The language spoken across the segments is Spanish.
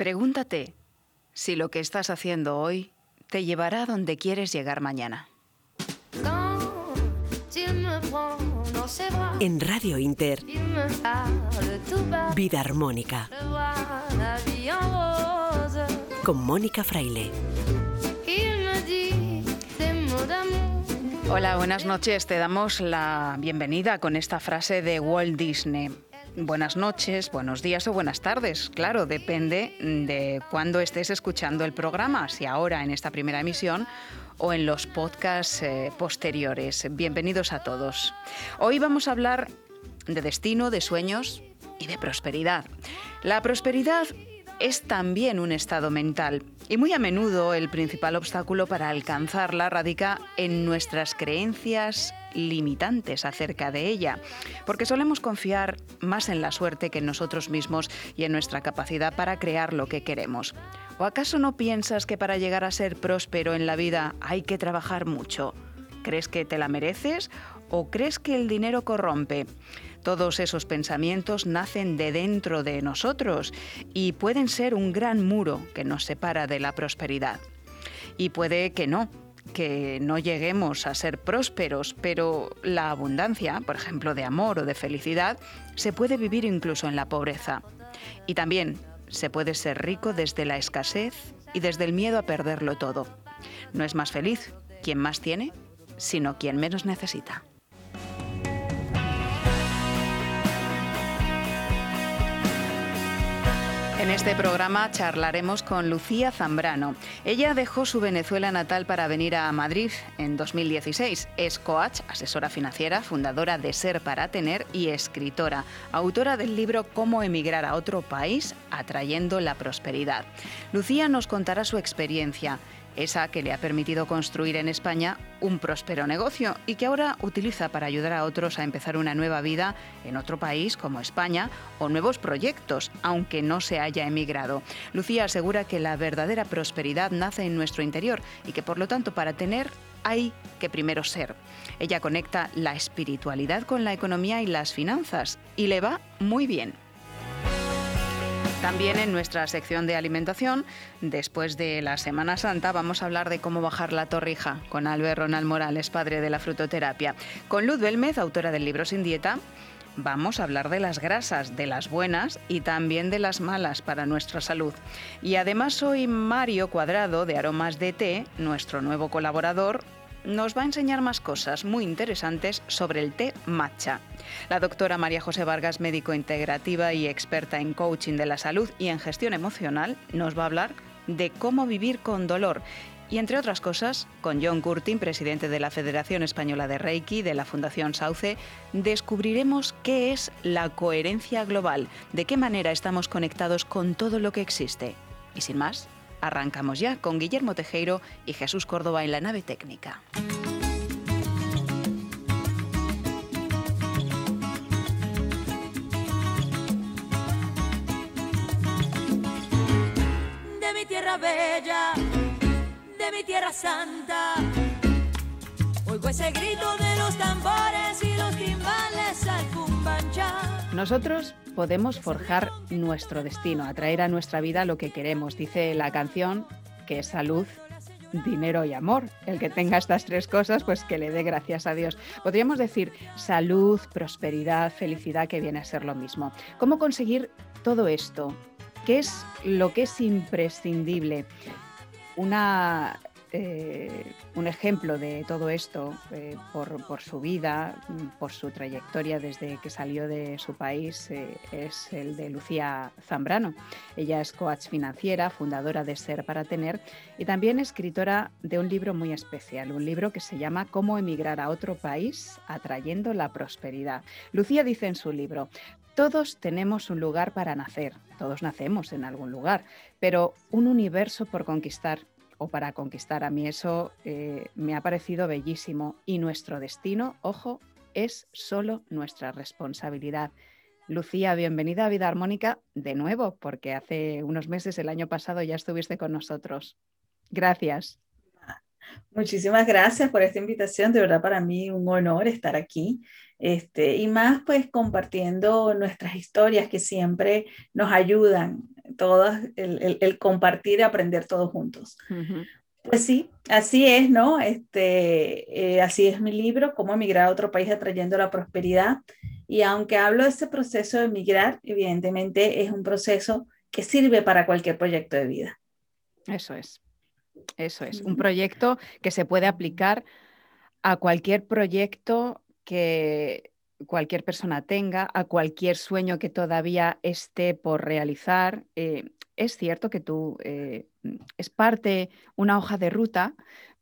Pregúntate si lo que estás haciendo hoy te llevará a donde quieres llegar mañana. En Radio Inter, Vida Armónica, con Mónica Fraile. Hola, buenas noches. Te damos la bienvenida con esta frase de Walt Disney buenas noches, buenos días o buenas tardes. Claro, depende de cuándo estés escuchando el programa, si ahora en esta primera emisión o en los podcasts eh, posteriores. Bienvenidos a todos. Hoy vamos a hablar de destino, de sueños y de prosperidad. La prosperidad es también un estado mental y muy a menudo el principal obstáculo para alcanzarla radica en nuestras creencias limitantes acerca de ella, porque solemos confiar más en la suerte que en nosotros mismos y en nuestra capacidad para crear lo que queremos. ¿O acaso no piensas que para llegar a ser próspero en la vida hay que trabajar mucho? ¿Crees que te la mereces o crees que el dinero corrompe? Todos esos pensamientos nacen de dentro de nosotros y pueden ser un gran muro que nos separa de la prosperidad. Y puede que no, que no lleguemos a ser prósperos, pero la abundancia, por ejemplo, de amor o de felicidad, se puede vivir incluso en la pobreza. Y también se puede ser rico desde la escasez y desde el miedo a perderlo todo. No es más feliz quien más tiene, sino quien menos necesita. En este programa charlaremos con Lucía Zambrano. Ella dejó su Venezuela natal para venir a Madrid en 2016. Es coach, asesora financiera, fundadora de Ser para Tener y escritora, autora del libro Cómo emigrar a otro país atrayendo la prosperidad. Lucía nos contará su experiencia esa que le ha permitido construir en España un próspero negocio y que ahora utiliza para ayudar a otros a empezar una nueva vida en otro país como España o nuevos proyectos, aunque no se haya emigrado. Lucía asegura que la verdadera prosperidad nace en nuestro interior y que por lo tanto para tener hay que primero ser. Ella conecta la espiritualidad con la economía y las finanzas y le va muy bien. También en nuestra sección de alimentación, después de la Semana Santa, vamos a hablar de cómo bajar la torrija con Albert Ronald Morales, padre de la frutoterapia. Con Luz Belmez, autora del libro Sin Dieta, vamos a hablar de las grasas, de las buenas y también de las malas para nuestra salud. Y además soy Mario Cuadrado de Aromas de Té, nuestro nuevo colaborador nos va a enseñar más cosas muy interesantes sobre el té matcha. La doctora María José Vargas, médico integrativa y experta en coaching de la salud y en gestión emocional, nos va a hablar de cómo vivir con dolor y entre otras cosas, con John Curtin, presidente de la Federación Española de Reiki de la Fundación Sauce, descubriremos qué es la coherencia global, de qué manera estamos conectados con todo lo que existe. Y sin más, Arrancamos ya con Guillermo Tejero y Jesús Córdoba en la nave técnica. De mi tierra bella, de mi tierra santa, oigo ese grito de los tambores y los timbales al cumbancha. Nosotros podemos forjar nuestro destino, atraer a nuestra vida lo que queremos. Dice la canción que es salud, dinero y amor. El que tenga estas tres cosas, pues que le dé gracias a Dios. Podríamos decir salud, prosperidad, felicidad, que viene a ser lo mismo. ¿Cómo conseguir todo esto? ¿Qué es lo que es imprescindible? Una eh, un ejemplo de todo esto eh, por, su vida, por su trayectoria desde que salió de su país, eh, es el de Lucía Zambrano. Ella es coach financiera, fundadora de Ser para Tener y también escritora de un libro muy especial, un libro que se llama Cómo emigrar a otro país atrayendo la prosperidad. Lucía dice en su libro, todos tenemos un lugar para nacer, todos nacemos en algún lugar, pero un universo por conquistar o para conquistar. A mí eso eh, me ha parecido bellísimo y nuestro destino, ojo, es solo nuestra responsabilidad. Lucía, bienvenida a Vida Armónica de nuevo, porque hace unos meses, el año pasado, ya estuviste con nosotros. Gracias. Muchísimas gracias por esta invitación. De verdad, para mí un honor estar aquí. Este, y más, pues compartiendo nuestras historias que siempre nos ayudan todos, el, el, compartir y aprender todos juntos. Pues sí, así es, ¿no? Este, eh, así es mi libro, Cómo emigrar a otro país atrayendo la prosperidad. Y aunque hablo de este proceso de emigrar, evidentemente es un proceso que sirve para cualquier proyecto de vida. Eso es, eso es. Un proyecto que se puede aplicar a cualquier proyecto que cualquier persona tenga, a cualquier sueño que todavía esté por realizar. Eh, es cierto que tú eh, es parte, una hoja de ruta,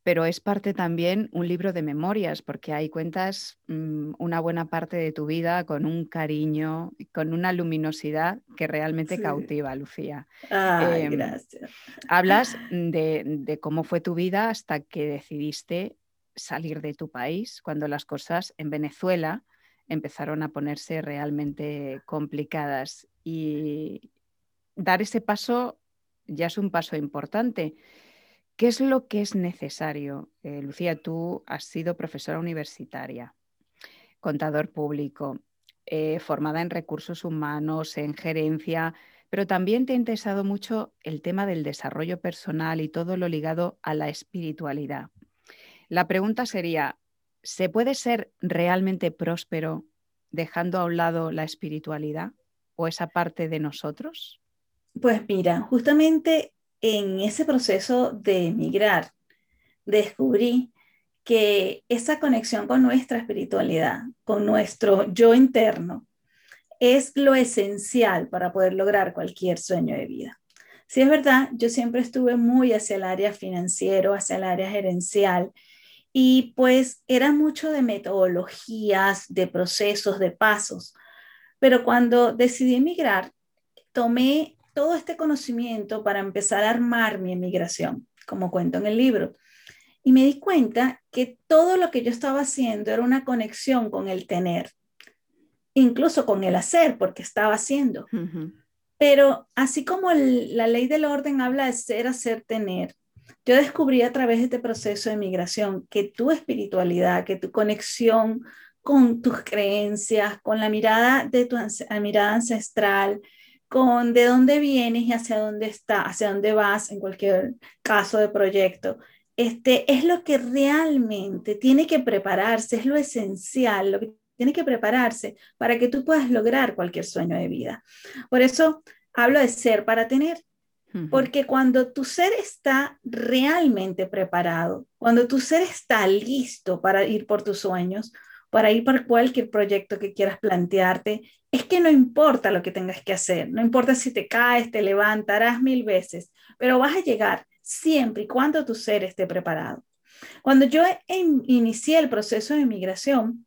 pero es parte también un libro de memorias, porque ahí cuentas mm, una buena parte de tu vida con un cariño, con una luminosidad que realmente cautiva, Lucía. Ay, em, gracias. Hablas de, de cómo fue tu vida hasta que decidiste salir de tu país, cuando las cosas en Venezuela empezaron a ponerse realmente complicadas. Y dar ese paso ya es un paso importante. ¿Qué es lo que es necesario? Eh, Lucía, tú has sido profesora universitaria, contador público, eh, formada en recursos humanos, en gerencia, pero también te ha interesado mucho el tema del desarrollo personal y todo lo ligado a la espiritualidad. La pregunta sería, ¿se puede ser realmente próspero dejando a un lado la espiritualidad o esa parte de nosotros? Pues mira, justamente en ese proceso de emigrar, descubrí que esa conexión con nuestra espiritualidad, con nuestro yo interno, es lo esencial para poder lograr cualquier sueño de vida. Si es verdad, yo siempre estuve muy hacia el área financiero, hacia el área gerencial, y pues era mucho de metodologías, de procesos, de pasos. Pero cuando decidí emigrar, tomé todo este conocimiento para empezar a armar mi emigración, como cuento en el libro. Y me di cuenta que todo lo que yo estaba haciendo era una conexión con el tener, incluso con el hacer, porque estaba haciendo. Pero así como la ley del orden habla de ser, hacer, tener, yo descubrí a través de este proceso de migración que tu espiritualidad, que tu conexión con tus creencias, con la mirada de tu mirada ancestral, con de dónde vienes y hacia dónde está, hacia dónde vas en cualquier caso de proyecto. Este es lo que realmente tiene que prepararse, es lo esencial, lo que tiene que prepararse para que tú puedas lograr cualquier sueño de vida. Por eso hablo de ser para tener, porque cuando tu ser está realmente preparado, cuando tu ser está listo para ir por tus sueños, para ir por cualquier proyecto que quieras plantearte, es que no importa lo que tengas que hacer, no importa si te caes, te levantarás mil veces, pero vas a llegar siempre y cuando tu ser esté preparado. Cuando yo inicié el proceso de migración,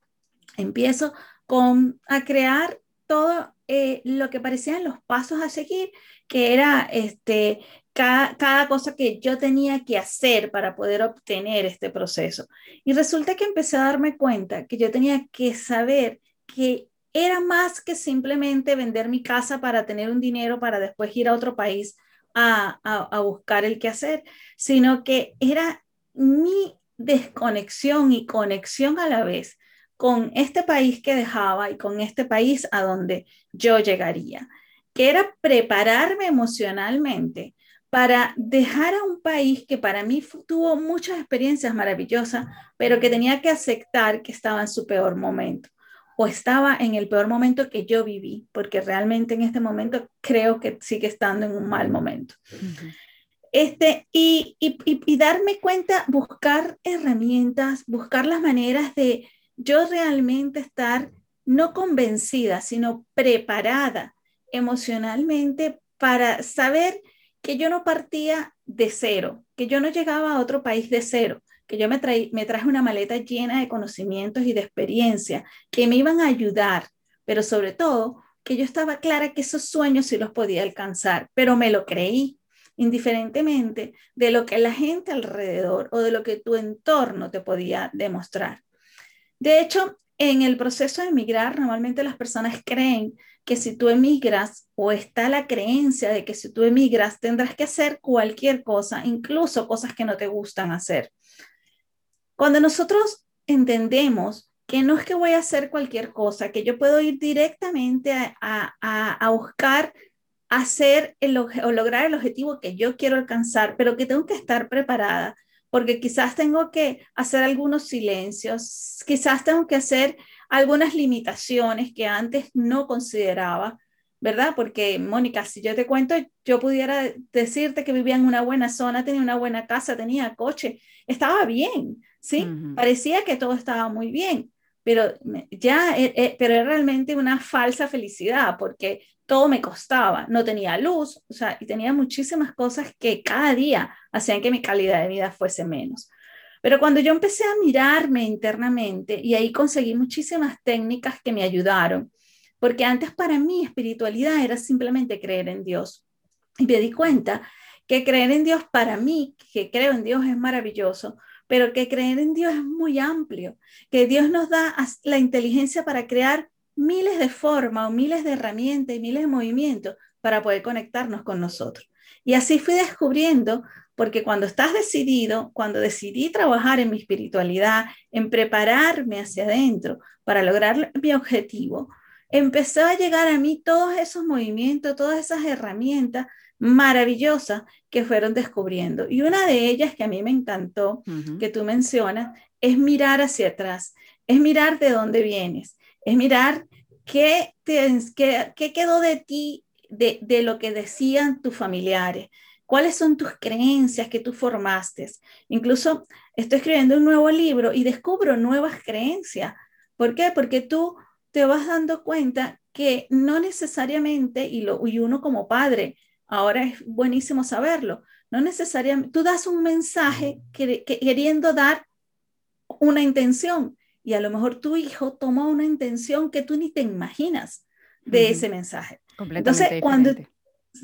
empiezo con a crear todo eh, lo que parecían los pasos a seguir, que era este, cada, cosa que yo tenía que hacer para poder obtener este proceso. Y resulta que empecé a darme cuenta que yo tenía que saber que era más que simplemente vender mi casa para tener un dinero para después ir a otro país a, a, buscar el que hacer, sino que era mi desconexión y conexión a la vez con este país que dejaba y con este país a donde yo llegaría, que era prepararme emocionalmente para dejar a un país que para mí tuvo muchas experiencias maravillosas, pero que tenía que aceptar que estaba en su peor momento o estaba en el peor momento que yo viví, porque realmente en este momento creo que sigue estando en un mal momento. Este, y, y, y, darme cuenta, buscar herramientas, buscar las maneras de yo realmente estar no convencida, sino preparada emocionalmente para saber que yo no partía de cero, que yo no llegaba a otro país de cero, que yo me, traje una maleta llena de conocimientos y de experiencia que me iban a ayudar, pero sobre todo que yo estaba clara que esos sueños sí los podía alcanzar, pero me lo creí, indiferentemente de lo que la gente alrededor o de lo que tu entorno te podía demostrar. De hecho, en el proceso de emigrar, normalmente las personas creen que si tú emigras o está la creencia de que si tú emigras tendrás que hacer cualquier cosa, incluso cosas que no te gustan hacer. Cuando nosotros entendemos que no es que voy a hacer cualquier cosa, que yo puedo ir directamente a, buscar hacer el, o lograr el objetivo que yo quiero alcanzar, pero que tengo que estar preparada, porque quizás tengo que hacer algunos silencios, quizás tengo que hacer algunas limitaciones que antes no consideraba, ¿verdad? Porque, Mónica, si yo te cuento, yo pudiera decirte que vivía en una buena zona, tenía una buena casa, tenía coche, estaba bien, ¿sí? Parecía que todo estaba muy bien, pero ya, eh, eh, pero era realmente una falsa felicidad, porque todo me costaba, no tenía luz, o sea, y tenía muchísimas cosas que cada día hacían que mi calidad de vida fuese menos. Pero cuando yo empecé a mirarme internamente y ahí conseguí muchísimas técnicas que me ayudaron, porque antes para mí espiritualidad era simplemente creer en Dios. Y me di cuenta que creer en Dios para mí, que creo en Dios es maravilloso, pero que creer en Dios es muy amplio, que Dios nos da la inteligencia para crear miles de formas o miles de herramientas y miles de movimientos para poder conectarnos con nosotros. Y así fui descubriendo, porque cuando estás decidido, cuando decidí trabajar en mi espiritualidad, en prepararme hacia adentro para lograr mi objetivo, empezó a llegar a mí todos esos movimientos, todas esas herramientas maravillosas que fueron descubriendo. Y una de ellas que a mí me encantó, que tú mencionas, es mirar hacia atrás, es mirar de dónde vienes, es mirar qué, qué, qué quedó de ti, de, de, lo que decían tus familiares, cuáles son tus creencias que tú formaste. Incluso estoy escribiendo un nuevo libro y descubro nuevas creencias. ¿Por qué? Porque tú te vas dando cuenta que no necesariamente, y, lo, y uno como padre, ahora es buenísimo saberlo, no necesariamente, tú das un mensaje queriendo dar una intención, y a lo mejor tu hijo toma una intención que tú ni te imaginas de ese mensaje. Completamente Entonces, cuando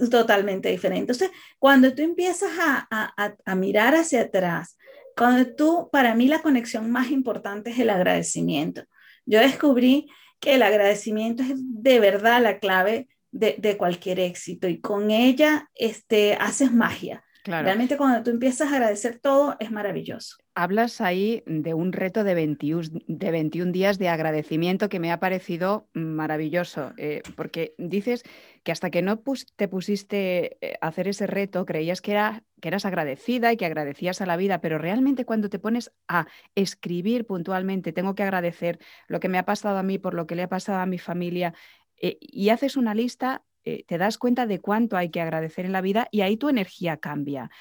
totalmente diferente. Entonces, cuando tú empiezas a, a, a, mirar hacia atrás, cuando tú, para mí la conexión más importante es el agradecimiento. Yo descubrí que el agradecimiento es de verdad la clave de, de cualquier éxito y con ella este, haces magia. Realmente cuando tú empiezas a agradecer todo es maravilloso. Hablas ahí de un reto de 21, de 21 días de agradecimiento que me ha parecido maravilloso, eh, porque dices que hasta que no te pusiste eh, a hacer ese reto creías que, era, que eras agradecida y que agradecías a la vida, pero realmente cuando te pones a escribir puntualmente, tengo que agradecer lo que me ha pasado a mí por lo que le ha pasado a mi familia, eh, y haces una lista, te das cuenta de cuánto hay que agradecer en la vida y ahí tu energía cambia.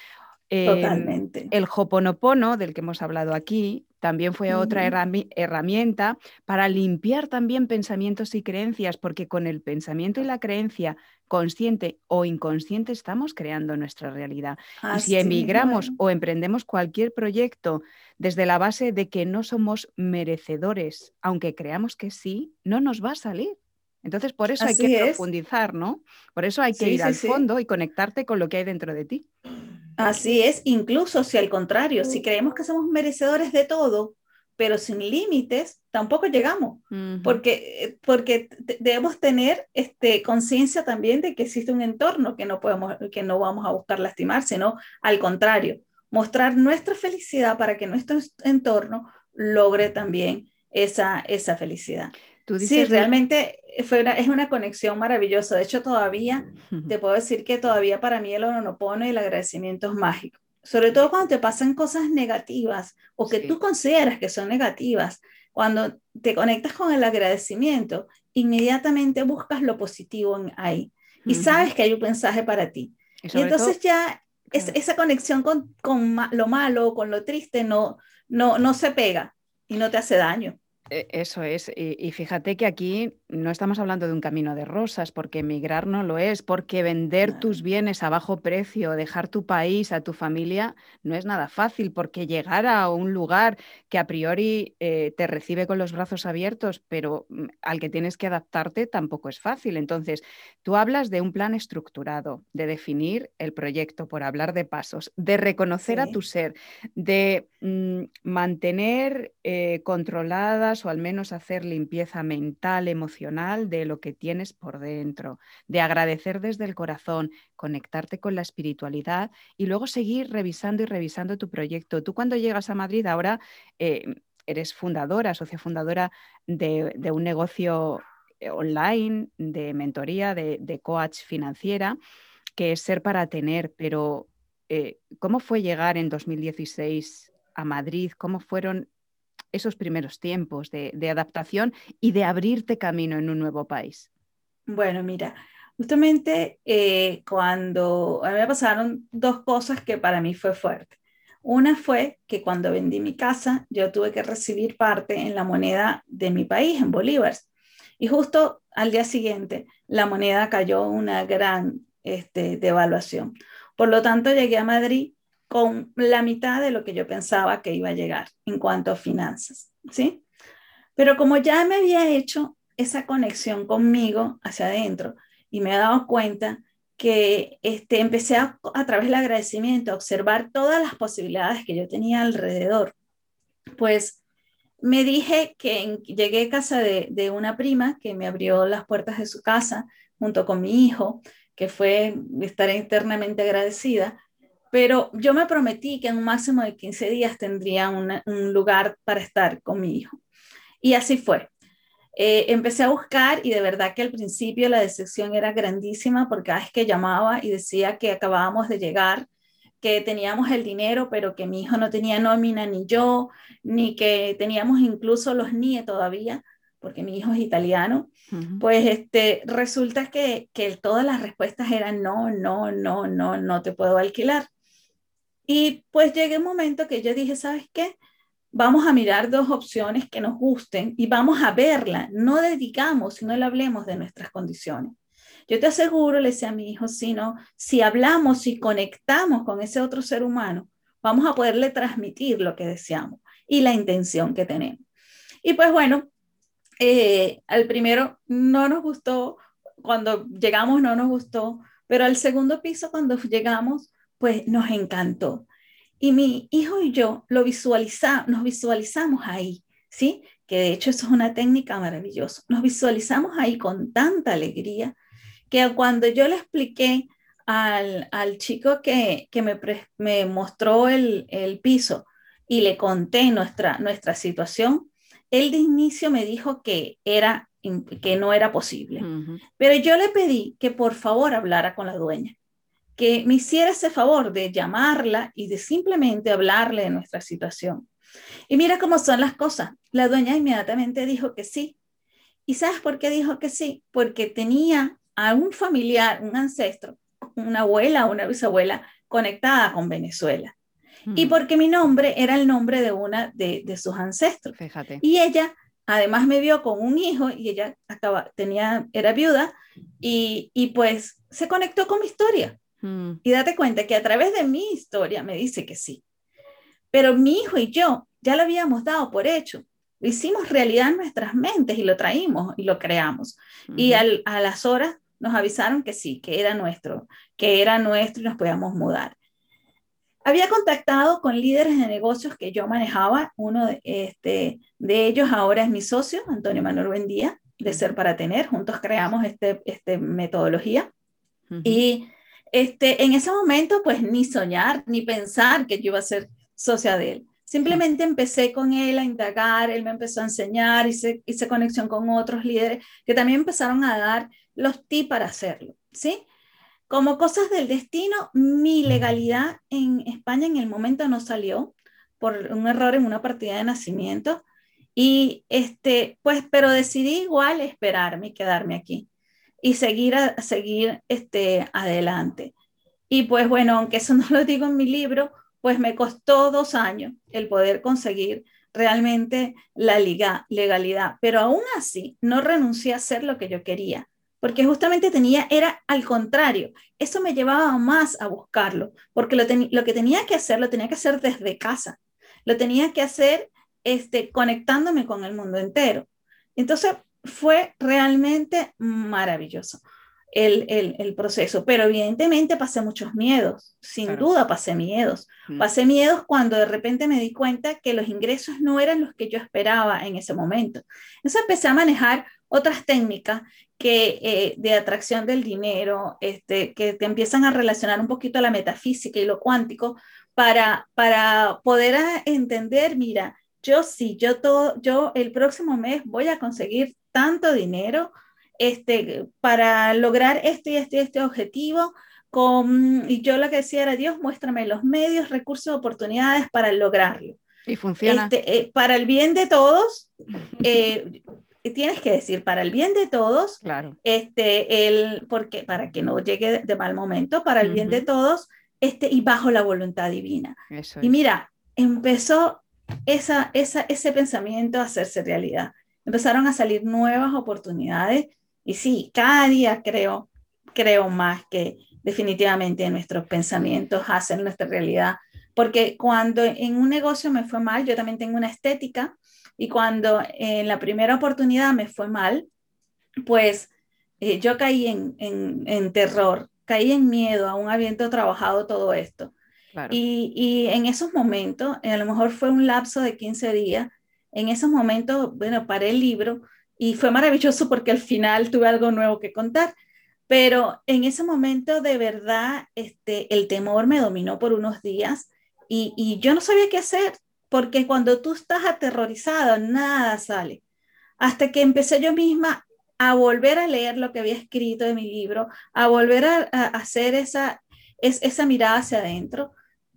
Em, Totalmente. el Hoponopono, del que hemos hablado aquí, también fue otra herramienta para limpiar también pensamientos y creencias, porque con el pensamiento y la creencia consciente o inconsciente estamos creando nuestra realidad. y si emigramos o emprendemos cualquier proyecto desde la base de que no somos merecedores, aunque creamos que sí, no nos va a salir. Entonces, por eso hay que profundizar, ¿no? Por eso hay que ir al fondo y conectarte con lo que hay dentro de ti. Así es, incluso si al contrario, si creemos que somos merecedores de todo, pero sin límites, tampoco llegamos, porque, porque debemos tener este, conciencia también de que existe un entorno que no, podemos, que no vamos a buscar lastimar, sino al contrario, mostrar nuestra felicidad para que nuestro entorno logre también esa, esa felicidad. Tú sí, realmente fue es una conexión maravillosa. De hecho, todavía te puedo decir que todavía para mí el honopono y el agradecimiento es mágico. Sobre todo cuando te pasan cosas negativas o que tú consideras que son negativas. Cuando te conectas con el agradecimiento, inmediatamente buscas lo positivo en ahí y sabes que hay un mensaje para ti. Y, entonces ya es, esa conexión con, con lo malo, con lo triste, no, no, no se pega y no te hace daño. E, eso es, y, fíjate que aquí no estamos hablando de un camino de rosas, porque emigrar no lo es, porque vender tus bienes a bajo precio, dejar tu país, a tu familia, no es nada fácil, porque llegar a un lugar que a priori eh, te recibe con los brazos abiertos, pero mm, al que tienes que adaptarte tampoco es fácil. Entonces, tú hablas de un plan estructurado, de definir el proyecto, por hablar de pasos, de reconocer a tu ser, de mm, mantener eh, controladas o al menos hacer limpieza mental, emocional de lo que tienes por dentro, de agradecer desde el corazón, conectarte con la espiritualidad y luego seguir revisando y revisando tu proyecto. Tú cuando llegas a Madrid ahora eh, eres fundadora, socia fundadora de, un negocio online, de mentoría, de, coach financiera, que es ser para tener, pero eh, ¿cómo fue llegar en 2016 a Madrid? ¿Cómo fueron esos primeros tiempos de, adaptación y de abrirte camino en un nuevo país? Bueno, mira, justamente eh, cuando a mí me pasaron dos cosas que para mí fue fuerte. Una fue que cuando vendí mi casa, yo tuve que recibir parte en la moneda de mi país, en bolívares. Y justo al día siguiente, la moneda cayó una gran este, devaluación. Por lo tanto, llegué a Madrid con la mitad de lo que yo pensaba que iba a llegar en cuanto a finanzas, ¿sí? Pero como ya me había hecho esa conexión conmigo hacia adentro y me he dado cuenta que este, empecé a, a través del agradecimiento a observar todas las posibilidades que yo tenía alrededor, pues me dije que llegué a casa de, de, una prima que me abrió las puertas de su casa junto con mi hijo, que fue estar eternamente agradecida, pero yo me prometí que en un máximo de 15 días tendría un lugar para estar con mi hijo. Y así fue. Eh, empecé a buscar y de verdad que al principio la decepción era grandísima porque cada vez que llamaba y decía que acabábamos de llegar, que teníamos el dinero, pero que mi hijo no tenía nómina ni yo, ni que teníamos incluso los NIE todavía, porque mi hijo es italiano, pues este, resulta que, que todas las respuestas eran no, no, no, no, no te puedo alquilar. Y pues llegué un momento que yo dije, ¿sabes qué? vamos a mirar dos opciones que nos gusten y vamos a verla. No dedicamos, sino le hablemos de nuestras condiciones. Yo te aseguro, le decía a mi hijo, sino si hablamos y conectamos con ese otro ser humano, vamos a poderle transmitir lo que deseamos y la intención que tenemos. Y pues bueno, eh, al primero no nos gustó, cuando llegamos no nos gustó, pero al segundo piso cuando llegamos, pues nos encantó. Y mi hijo y yo lo visualizamos, nos visualizamos ahí, ¿sí? Que de hecho eso es una técnica maravillosa. Nos visualizamos ahí con tanta alegría que cuando yo le expliqué al, al chico que, que me, me, mostró el, el, piso y le conté nuestra, nuestra situación, él de inicio me dijo que, era, que no era posible. Pero yo le pedí que por favor hablara con la dueña que me hiciera ese favor de llamarla y de simplemente hablarle de nuestra situación. Y mira cómo son las cosas. La dueña inmediatamente dijo que sí. ¿Y sabes por qué dijo que sí? Porque tenía a un familiar, un ancestro, una abuela o una bisabuela conectada con Venezuela. Y mm. porque mi nombre era el nombre de una de, sus ancestros. Fíjate. Y ella además me vio con un hijo y ella acaba, tenía, era viuda y, y pues se conectó con mi historia. Mm. Y date cuenta que a través de mi historia me dice que sí. Pero mi hijo y yo ya lo habíamos dado por hecho. Lo hicimos realidad en nuestras mentes y lo traímos y lo creamos. Y a las horas nos avisaron que sí, que era nuestro, que era nuestro y nos podíamos mudar. Había contactado con líderes de negocios que yo manejaba. Uno de, este, de ellos ahora es mi socio, Antonio Manuel Buendía, de Ser para Tener. Juntos creamos esta este metodología. Y este, en ese momento, pues ni soñar, ni pensar que yo iba a ser socia de él. Simplemente empecé con él a indagar, él me empezó a enseñar, hice, hice conexión con otros líderes que también empezaron a dar los tips para hacerlo, ¿sí? Como cosas del destino, mi legalidad en España en el momento no salió por un error en una partida de nacimiento y este, pues, pero decidí igual esperarme y quedarme aquí y seguir, a, seguir este, adelante. Y pues bueno, aunque eso no lo digo en mi libro, pues me costó dos años el poder conseguir realmente la legalidad, pero aún así no renuncié a hacer lo que yo quería, porque justamente tenía, era al contrario, eso me llevaba más a buscarlo, porque lo, lo que tenía que hacer, lo tenía que hacer desde casa, lo tenía que hacer este, conectándome con el mundo entero. Entonces, fue realmente maravilloso el, el, proceso, pero evidentemente pasé muchos miedos, sin duda pasé miedos. Mm. Pasé miedos cuando de repente me di cuenta que los ingresos no eran los que yo esperaba en ese momento. Entonces empecé a manejar otras técnicas que, eh, de atracción del dinero, este, que te empiezan a relacionar un poquito a la metafísica y lo cuántico para, para poder entender, mira, yo sí, yo todo, yo el próximo mes voy a conseguir tanto dinero este, para lograr este y este, este objetivo, con, y yo lo que decía era, Dios, muéstrame los medios, recursos, oportunidades para lograrlo. Y funciona. Este, eh, para el bien de todos, eh, tienes que decir, para el bien de todos, claro. este, el, porque, para que no llegue de mal momento, para el bien de todos, este, y bajo la voluntad divina. Y mira, empezó esa, esa, ese pensamiento a hacerse realidad. Empezaron a salir nuevas oportunidades y sí, cada día creo, creo más que definitivamente nuestros pensamientos hacen nuestra realidad. Porque cuando en un negocio me fue mal, yo también tengo una estética y cuando en la primera oportunidad me fue mal, pues eh, yo caí en, en, en terror, caí en miedo, aún habiendo trabajado todo esto. Y, y, en esos momentos, a lo mejor fue un lapso de 15 días, en esos momentos, bueno, paré el libro y fue maravilloso porque al final tuve algo nuevo que contar. Pero en ese momento, de verdad, este, el temor me dominó por unos días y, y yo no sabía qué hacer, porque cuando tú estás aterrorizado, nada sale. Hasta que empecé yo misma a volver a leer lo que había escrito de mi libro, a volver a, hacer esa, es, esa mirada hacia adentro,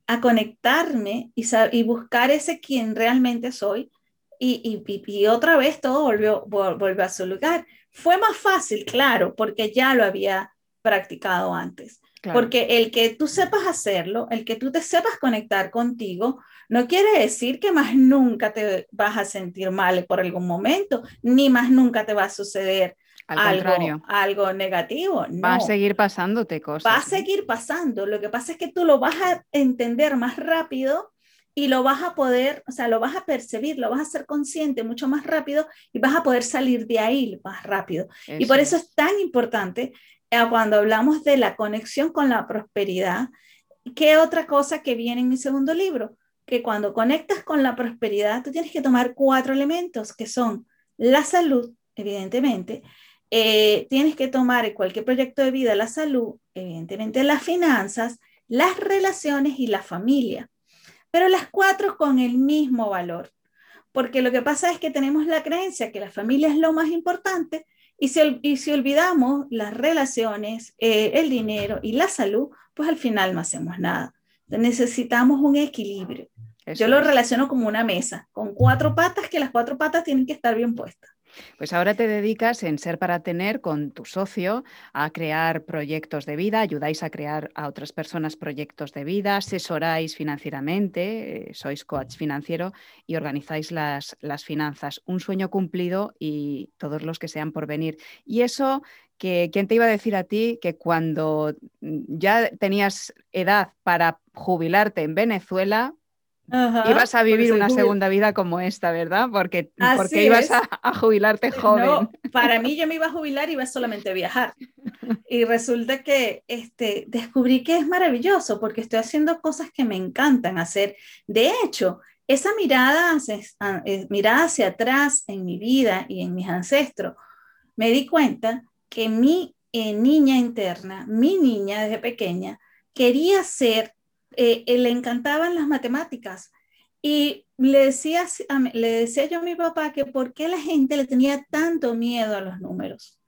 a conectarme y, y buscar ese quien realmente soy. Y, y, y, otra vez todo volvió, volvió a su lugar. Fue más fácil, claro, porque ya lo había practicado antes. Porque el que tú sepas hacerlo, el que tú te sepas conectar contigo, no quiere decir que más nunca te vas a sentir mal por algún momento, ni más nunca te va a suceder algo, algo, negativo. Va a seguir pasándote cosas. Va a seguir pasando. Lo que pasa es que tú lo vas a entender más rápido y lo vas a poder, o sea, lo vas a percibir, lo vas a ser consciente mucho más rápido y vas a poder salir de ahí más rápido. Y por eso es tan importante eh, cuando hablamos de la conexión con la prosperidad, ¿qué otra cosa que viene en mi segundo libro? Que cuando conectas con la prosperidad, tú tienes que tomar cuatro elementos, que son la salud, evidentemente, eh, tienes que tomar en cualquier proyecto de vida la salud, evidentemente las finanzas, las relaciones y la familia, pero las cuatro con el mismo valor, porque lo que pasa es que tenemos la creencia que la familia es lo más importante, y si, olvidamos las relaciones, eh, el dinero y la salud, pues al final no hacemos nada. Necesitamos un equilibrio. Yo lo relaciono como una mesa, con cuatro patas, que las cuatro patas tienen que estar bien puestas. Pues ahora te dedicas en Ser para Tener con tu socio a crear proyectos de vida, ayudáis a crear a otras personas proyectos de vida, asesoráis financieramente, eh, sois coach financiero y organizáis las, las finanzas. Un sueño cumplido y todos los que sean por venir. Y eso que quién te iba a decir a ti que cuando mm, ya tenías edad para jubilarte en Venezuela, ibas a vivir una segunda vida como esta, ¿verdad? Porque, porque ibas a, jubilarte joven. No, para mí yo me iba a jubilar y iba solamente a viajar. Y resulta que este, descubrí que es maravilloso porque estoy haciendo cosas que me encantan hacer. De hecho, esa mirada eh, mirada hacia atrás en mi vida y en mis ancestros, me di cuenta que mi eh, niña interna, mi niña desde pequeña, quería ser eh, eh, le encantaban las matemáticas. Y le decía, le decía yo a mi papá que por qué la gente le tenía tanto miedo a los números.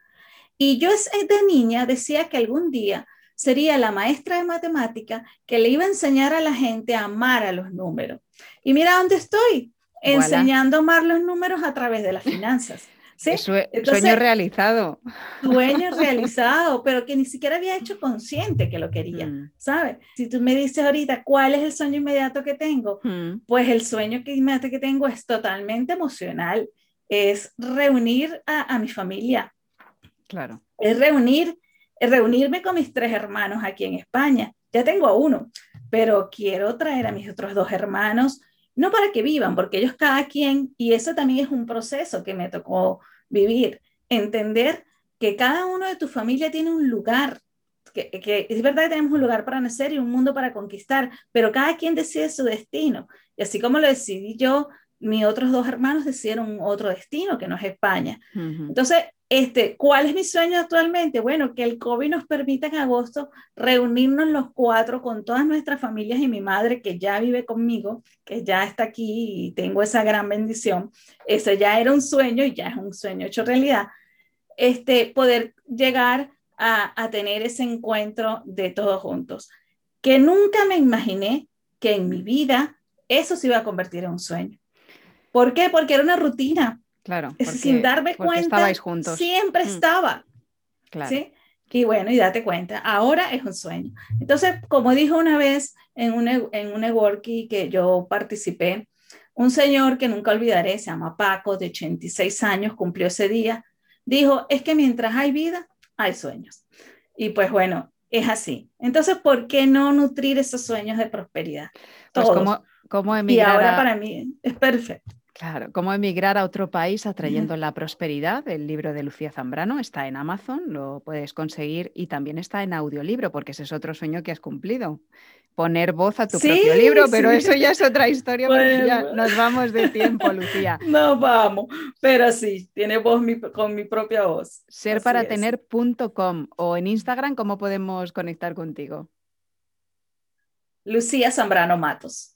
Y yo de niña decía que algún día sería la maestra de matemática que le iba a enseñar a la gente a amar a los números. Y mira dónde estoy, enseñando a amar los números a través de las finanzas sueño realizado. Sueño realizado, pero que ni siquiera había hecho consciente que lo quería, mm. ¿sabes? Si tú me dices ahorita cuál es el sueño inmediato que tengo, mm. pues el sueño que inmediato que tengo es totalmente emocional, es reunir a, mi familia. Claro. Es reunir, es reunirme con mis tres hermanos aquí en España. Ya tengo a uno, pero quiero traer a mis otros dos hermanos no para que vivan, porque ellos cada quien, y eso también es un proceso que me tocó vivir, entender que cada uno de tu familia tiene un lugar, que, que, es verdad que tenemos un lugar para nacer y un mundo para conquistar, pero cada quien decide su destino. Y así como lo decidí yo, mis otros dos hermanos decidieron otro destino, que no es España. Entonces, este, ¿cuál es mi sueño actualmente? Bueno, que el COVID nos permita en agosto reunirnos los cuatro con todas nuestras familias y mi madre que ya vive conmigo, que ya está aquí y tengo esa gran bendición. Ese ya era un sueño y ya es un sueño hecho realidad. este, poder llegar a, a tener ese encuentro de todos juntos. Que nunca me imaginé que en mi vida eso se iba a convertir en un sueño. ¿Por qué? Porque era una rutina. Claro. Sin darme cuenta. Juntos. Siempre mm. estaba. Claro. ¿sí? Y bueno, y date cuenta, ahora es un sueño. Entonces, como dijo una vez en un, en un networking que yo participé, un señor que nunca olvidaré, se llama Paco, de 86 años, cumplió ese día, dijo, es que mientras hay vida, hay sueños. Y pues bueno, es así. Entonces, ¿por qué no nutrir esos sueños de prosperidad? Pues como, como emigrar y ahora para mí es perfecto. Claro, cómo emigrar a otro país atrayendo la prosperidad. El libro de Lucía Zambrano está en Amazon, lo puedes conseguir y también está en audiolibro, porque ese es otro sueño que has cumplido. Poner voz a tu propio libro, pero eso ya es otra historia, porque ya nos vamos de tiempo, Lucía. No vamos, pero sí, tiene voz con mi propia voz. Serparatener.com o en Instagram, ¿cómo podemos conectar contigo? Lucía Zambrano Matos.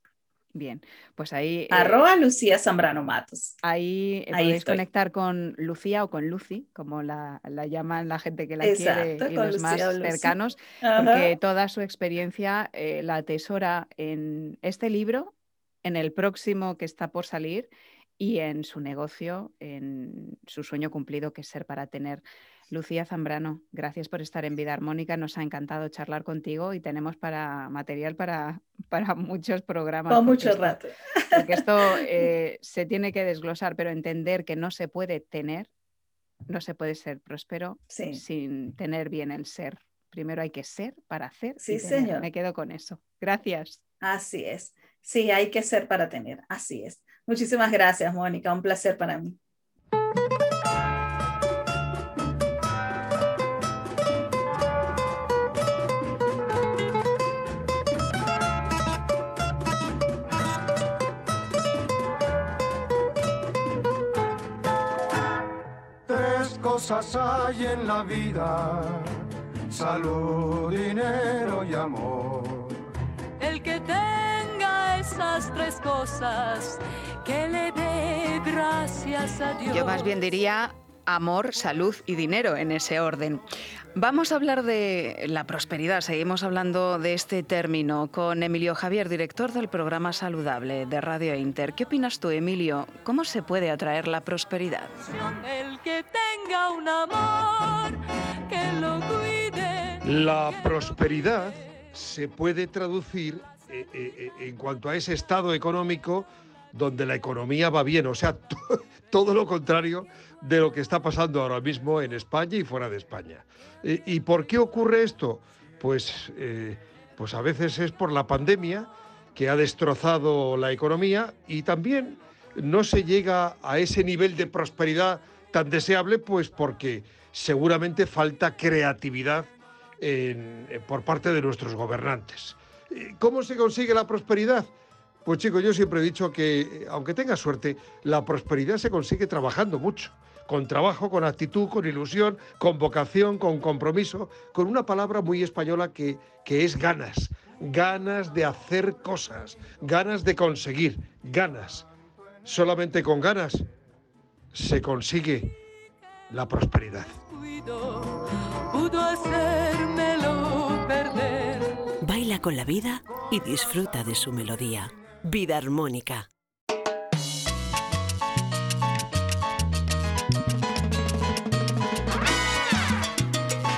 Bien, pues ahí. Eh, Arroba Lucía Zambrano Matos. Ahí, eh, podéis conectar con Lucía o con Lucy, como la, llaman la gente que la quiere y los más cercanos, porque toda su experiencia eh, la atesora en este libro, en el próximo que está por salir y en su negocio, en su sueño cumplido, que es ser para tener Lucía Zambrano, gracias por estar en Vida Armónica. Nos ha encantado charlar contigo y tenemos para material para, para muchos programas. Por mucho rato. Porque esto eh, se tiene que desglosar, pero entender que no se puede tener, no se puede ser próspero sin tener bien el ser. Primero hay que ser para hacer. Sí, señor. Me quedo con eso. Gracias. Así es. Sí, hay que ser para tener. Así es. Muchísimas gracias, Mónica. Un placer para mí. Cosas hay en la vida, salud, dinero y amor. El que tenga esas tres cosas, que le dé gracias a Dios. Yo más bien diría amor, salud y dinero en ese orden. Vamos a hablar de la prosperidad, seguimos hablando de este término con Emilio Javier, director del programa Saludable de Radio Inter. ¿Qué opinas tú, Emilio? ¿Cómo se puede atraer la prosperidad? El que tenga un amor, que lo cuide. La prosperidad se puede traducir eh, eh, eh, en cuanto a ese estado económico donde la economía va bien, o sea, todo lo contrario de lo que está pasando ahora mismo en España y fuera de España. ¿Y, por qué ocurre esto? Pues, eh, pues a veces es por la pandemia que ha destrozado la economía y también no se llega a ese nivel de prosperidad tan deseable, pues porque seguramente falta creatividad por parte de nuestros gobernantes. ¿Cómo se consigue la prosperidad? Pues chicos, yo siempre he dicho que aunque tengas suerte, la prosperidad se consigue trabajando mucho con trabajo, con actitud, con ilusión, con vocación, con compromiso, con una palabra muy española que, que es ganas, ganas de hacer cosas, ganas de conseguir, ganas. Solamente con ganas se consigue la prosperidad. Baila con la vida y disfruta de su melodía. Vida armónica.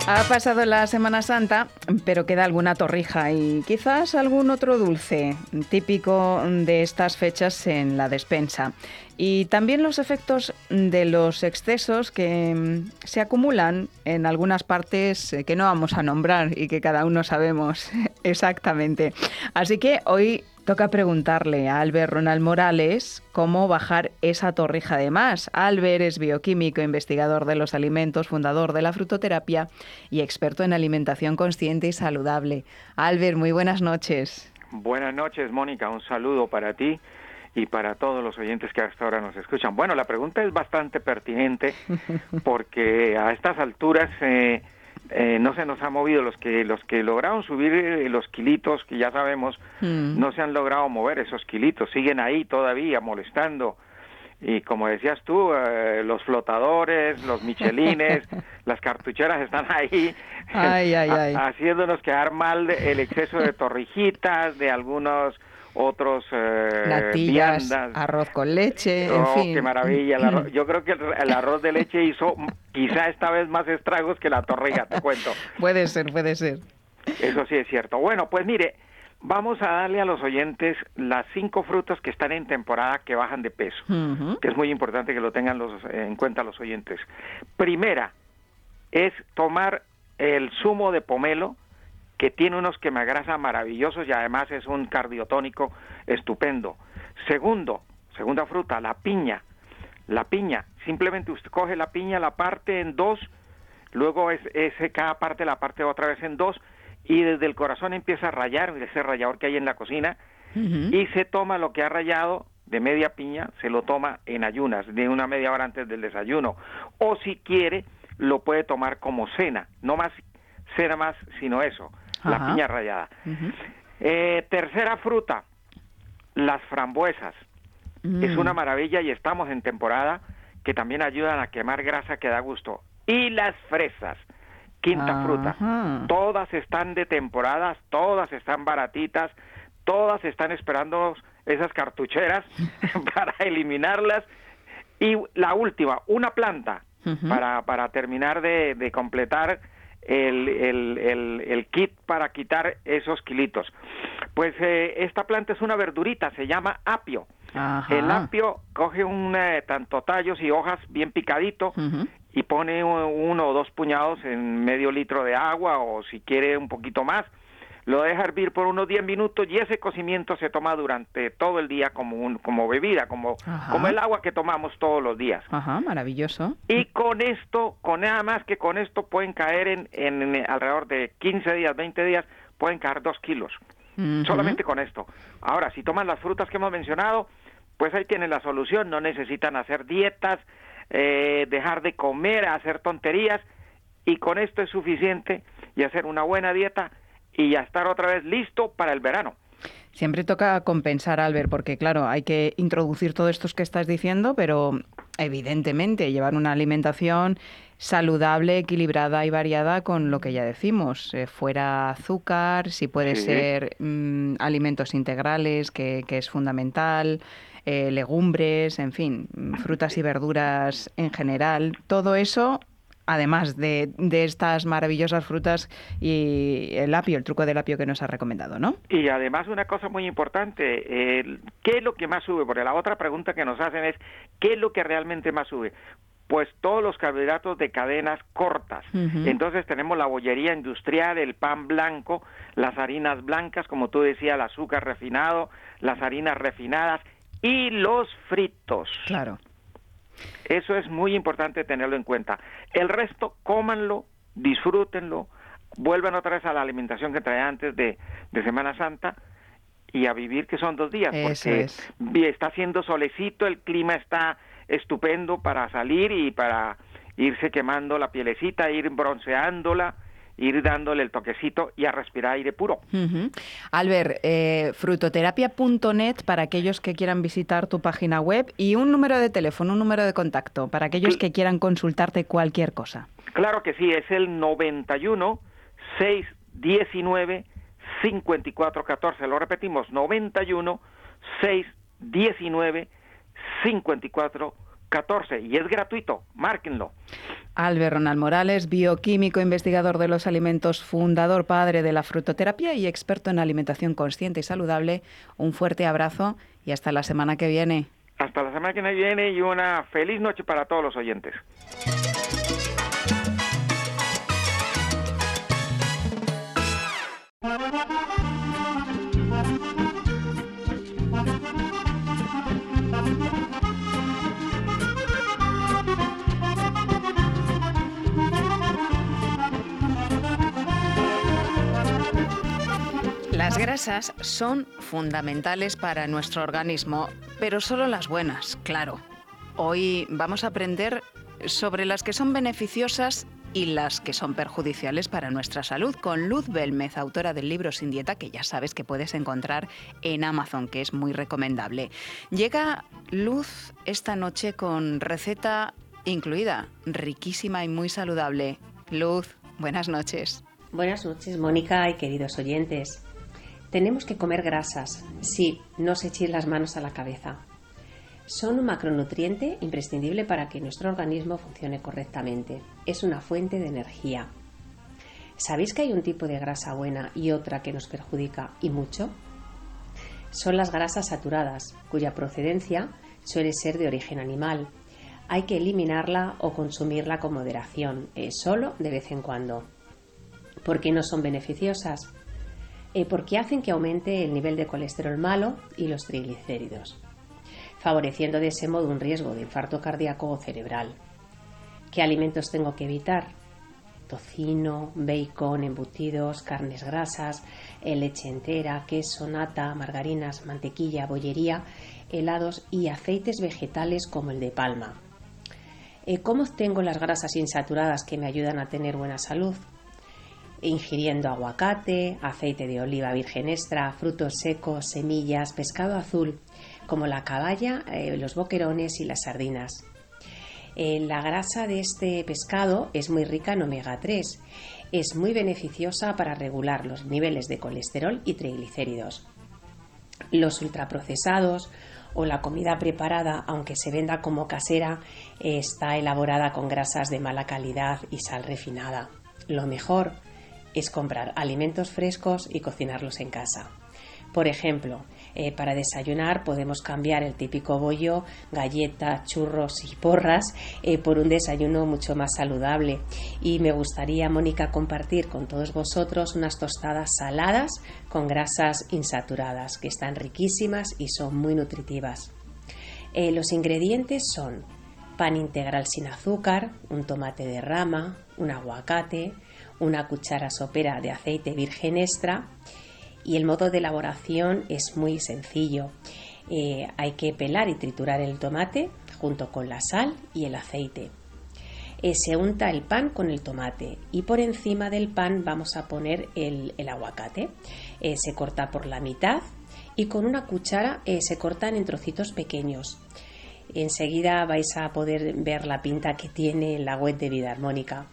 Ha pasado la Semana Santa, pero queda alguna torrija y quizás algún otro dulce típico de estas fechas en la despensa. Y también los efectos de los excesos que mm, se acumulan en algunas partes eh, que no vamos a nombrar y que cada uno sabemos exactamente. Así que hoy Toca preguntarle a Albert Ronald Morales cómo bajar esa torrija de más. Albert es bioquímico, investigador de los alimentos, fundador de la frutoterapia y experto en alimentación consciente y saludable. Albert, muy buenas noches. Buenas noches, Mónica. Un saludo para ti y para todos los oyentes que hasta ahora nos escuchan. Bueno, la pregunta es bastante pertinente porque a estas alturas... Eh, eh, no se nos ha movido los que los que lograron subir eh, los kilitos que ya sabemos mm. no se han logrado mover esos kilitos siguen ahí todavía molestando y como decías tú, eh, los flotadores, los michelines, las cartucheras están ahí Ay, ay, ay. haciéndonos quedar mal el exceso de torrijitas, de algunos otros eh, Natillas, viandas. arroz con leche, en Oh, fin. qué maravilla. arroz- yo creo que el, el arroz de leche hizo quizá esta vez más estragos que la torrija, te cuento. Puede ser, puede ser. Eso sí es cierto. Bueno, pues mire, vamos a darle a los oyentes las cinco frutas que están en temporada que bajan de peso, que es muy importante que lo tengan los, en cuenta los oyentes. Primera es tomar el zumo de pomelo, que tiene unos quemagrasa maravillosos y además es un cardiotónico estupendo. Segundo, segunda fruta, la piña. La piña, simplemente usted coge la piña, la parte en dos, luego es, cada parte la parte otra vez en dos y desde el corazón empieza a rayar, ese rallador que hay en la cocina, y se toma lo que ha rayado de media piña, se lo toma en ayunas, de una media hora antes del desayuno. O si quiere, lo puede tomar como cena, no más cena más, sino eso, la piña rallada. Ujú. Eh, tercera fruta, las frambuesas. Es Mm. una maravilla y estamos en temporada que también ayudan a quemar grasa que da gusto. Y las fresas, quinta fruta. Todas están de temporadas, todas están baratitas, todas están esperando esas cartucheras para eliminarlas. Y la última, una planta para, para terminar de, de completar el, el, el- el kit para quitar esos kilitos. Pues eh, esta planta es una verdurita, se llama apio. Ajá. El apio coge un, eh, tanto tallos y hojas bien picadito y pone uno o dos puñados en medio litro de agua o si quiere un poquito más. Lo deja hervir por unos 10 minutos y ese cocimiento se toma durante todo el día como, un, como bebida, como, Ajá. como el agua que tomamos todos los días. Ajá, maravilloso. Y con esto, con nada más que con esto pueden caer en, en, en alrededor de 15 días, 20 días, pueden caer 2 kilos. Solamente con esto. Ahora, si toman las frutas que hemos mencionado, pues ahí tienen la solución. No necesitan hacer dietas, eh, dejar de comer, hacer tonterías. Y con esto es suficiente y hacer una buena dieta y ya estar otra vez listo para el verano. Siempre toca compensar, Albert, porque claro, hay que introducir todo esto que estás diciendo, pero evidentemente llevar una alimentación saludable, equilibrada y variada con lo que ya decimos, eh, fuera azúcar, si puede Sí. ser mm, alimentos integrales, que, que es fundamental, eh, legumbres, en fin, mm, frutas y verduras en general, todo eso además de, de estas maravillosas frutas y el apio, el truco del apio que nos ha recomendado, ¿no? Y además una cosa muy importante, el- ¿qué es lo que más sube? Porque la otra pregunta que nos hacen es, ¿qué es lo que realmente más sube? Pues todos los carbohidratos de cadenas cortas. Entonces tenemos la bollería industrial, el pan blanco, las harinas blancas, como tú decías, el azúcar refinado, las harinas refinadas y los fritos. Claro. Eso es muy importante tenerlo en cuenta. El resto, cómanlo, disfrútenlo, vuelvan otra vez a la alimentación que traía antes de, de Semana Santa y a vivir que son dos días, Eso porque es. está haciendo solecito, el clima está estupendo para salir y para irse quemando la pielecita, ir bronceándola, ir dándole el toquecito y a respirar aire puro. Ujú. Albert, eh, frutoterapia.net para aquellos que quieran visitar tu página web y un número de teléfono, un número de contacto para aquellos Sí. que quieran consultarte cualquier cosa. Claro que sí, es el 91 619 5414. Lo repetimos, 91 619 5414 y es gratuito, márquenlo. Albert Ronald Morales, bioquímico, investigador de los alimentos, fundador padre de la frutoterapia y experto en alimentación consciente y saludable. Un fuerte abrazo y hasta la semana que viene. Hasta la semana que viene y una feliz noche para todos los oyentes. Las grasas son fundamentales para nuestro organismo, pero solo las buenas, claro. Hoy vamos a aprender sobre las que son beneficiosas y las que son perjudiciales para nuestra salud, con Luz Belmez, autora del libro Sin Dieta, que ya sabes que puedes encontrar en Amazon, que es muy recomendable. Llega Luz esta noche con receta incluida, riquísima y muy saludable. Luz, buenas noches. Buenas noches, Mónica y queridos oyentes. Tenemos que comer grasas, sí, no se echéis las manos a la cabeza. Son un macronutriente imprescindible para que nuestro organismo funcione correctamente. Es una fuente de energía. ¿Sabéis que hay un tipo de grasa buena y otra que nos perjudica y mucho? Son las grasas saturadas, cuya procedencia suele ser de origen animal. Hay que eliminarla o consumirla con moderación, eh, solo de vez en cuando. ¿Por qué no son beneficiosas? Eh, porque hacen que aumente el nivel de colesterol malo y los triglicéridos favoreciendo de ese modo un riesgo de infarto cardíaco o cerebral. ¿Qué alimentos tengo que evitar? Tocino, bacon, embutidos, carnes grasas, eh, leche entera, queso, nata, margarinas, mantequilla, bollería, helados y aceites vegetales como el de palma. Eh, ¿Cómo obtengo las grasas insaturadas que me ayudan a tener buena salud? Ingiriendo aguacate, aceite de oliva virgen extra, frutos secos, semillas, pescado azul, como la caballa, eh, los boquerones y las sardinas. Eh, la grasa de este pescado es muy rica en omega 3. Es muy beneficiosa para regular los niveles de colesterol y triglicéridos. Los ultraprocesados o la comida preparada, aunque se venda como casera, está elaborada con grasas de mala calidad y sal refinada. Lo mejor es comprar alimentos frescos y cocinarlos en casa. Por ejemplo, eh, para desayunar podemos cambiar el típico bollo, galletas, churros y porras eh, por un desayuno mucho más saludable. Y me gustaría, Mónica, compartir con todos vosotros unas tostadas saladas con grasas insaturadas, que están riquísimas y son muy nutritivas. Eh, los ingredientes son pan integral sin azúcar, un tomate de rama, un aguacate, una cuchara sopera de aceite virgen extra y el modo de elaboración es muy sencillo. Eh, hay que pelar y triturar el tomate junto con la sal y el aceite. Eh, se unta el pan con el tomate y por encima del pan vamos a poner el, aguacate. Eh, se corta por la mitad y con una cuchara se cortan en trocitos pequeños. Enseguida vais a poder ver la pinta que tiene la web de Vida Armónica.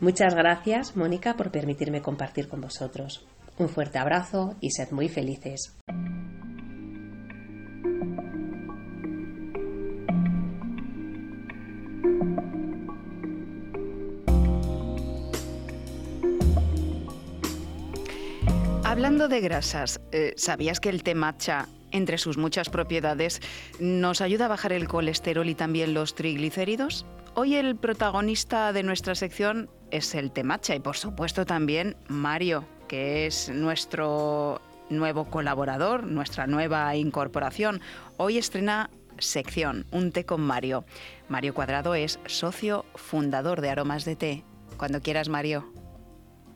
Muchas gracias, Mónica, por permitirme compartir con vosotros. Un fuerte abrazo y sed muy felices. Hablando de grasas, eh, ¿sabías que el té matcha, entre sus muchas propiedades, nos ayuda a bajar el colesterol y también los triglicéridos? Hoy el protagonista de nuestra sección es el té matcha y por supuesto también Mario, que es nuestro nuevo colaborador, nuestra nueva incorporación. Hoy estrena sección, un té con Mario. Mario Cuadrado es socio fundador de Aromas de Té. Cuando quieras, Mario.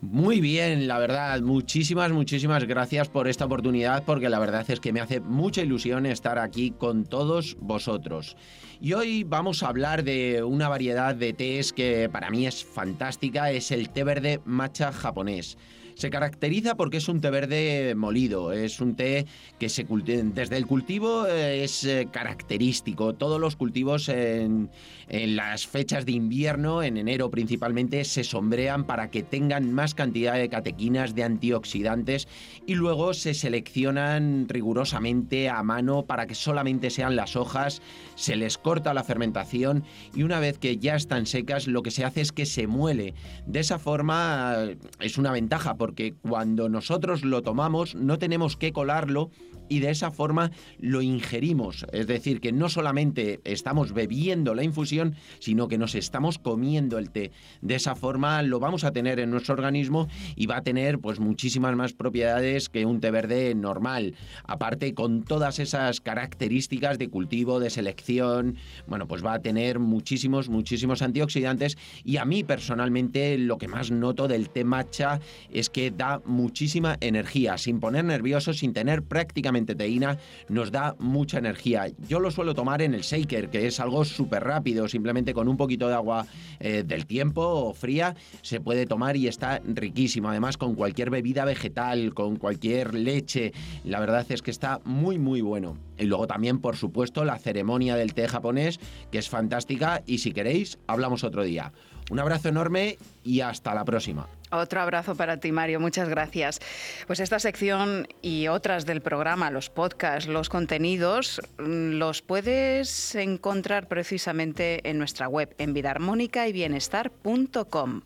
Muy bien, la verdad, muchísimas, muchísimas gracias por esta oportunidad porque la verdad es que me hace mucha ilusión estar aquí con todos vosotros. Y hoy vamos a hablar de una variedad de tés que para mí es fantástica, es el té verde matcha japonés. Se caracteriza porque es un té verde molido, es un té que se desde el cultivo eh, es eh, característico. Todos los cultivos en, en las fechas de invierno, en enero principalmente, se sombrean para que tengan más cantidad de catequinas, de antioxidantes y luego se seleccionan rigurosamente a mano para que solamente sean las hojas, se les corta la fermentación y una vez que ya están secas lo que se hace es que se muele. De esa forma es una ventaja porque cuando nosotros lo tomamos no tenemos que colarlo y de esa forma lo ingerimos. Es decir, que no solamente estamos bebiendo la infusión, sino que nos estamos comiendo el té. De esa forma lo vamos a tener en nuestro organismo y va a tener pues muchísimas más propiedades que un té verde normal. Aparte con todas esas características de cultivo, de selección, bueno, pues va a tener muchísimos, muchísimos antioxidantes y a mí personalmente lo que más noto del té matcha es que da muchísima energía. Sin poner nervioso, sin tener prácticamente teína, nos da mucha energía. Yo lo suelo tomar en el shaker, que es algo súper rápido, simplemente con un poquito de agua eh, del tiempo o fría, se puede tomar y está riquísimo. Además, con cualquier bebida vegetal, con cualquier leche, la verdad es que está muy, muy bueno. Y luego también, por supuesto, la ceremonia del té japonés, que es fantástica y si queréis, hablamos otro día. Un abrazo enorme y hasta la próxima. Otro abrazo para ti, Mario. Muchas gracias. Pues esta sección y otras del programa, los podcasts, los contenidos, mm, los puedes encontrar precisamente en nuestra web, en vidarmónica y bienestar.com.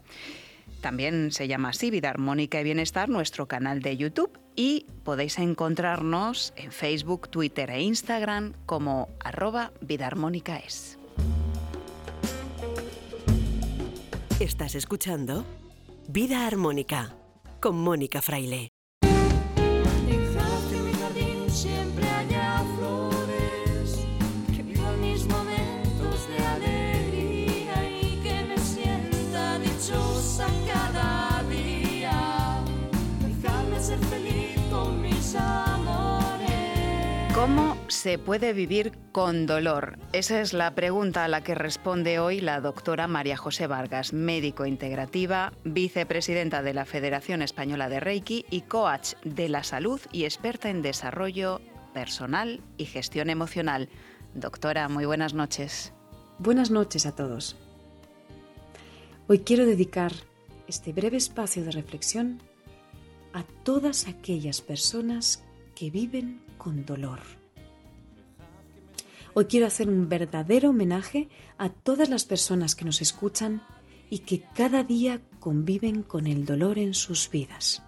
También se llama así, Vida Armónica y Bienestar, nuestro canal de YouTube. Y podéis encontrarnos en Facebook, Twitter e Instagram como arroba Vida Armónica es. Estás escuchando Vida Armónica con Mónica Fraile. Se puede vivir con dolor? Esa es la pregunta a la que responde hoy la doctora María José Vargas, médico integrativa, vicepresidenta de la Federación Española de Reiki y coach de la salud y experta en desarrollo personal y gestión emocional. Doctora, muy buenas noches. Buenas noches a todos. Hoy quiero dedicar este breve espacio de reflexión a todas aquellas personas que viven con dolor. Hoy quiero hacer un verdadero homenaje a todas las personas que nos escuchan y que cada día conviven con el dolor en sus vidas.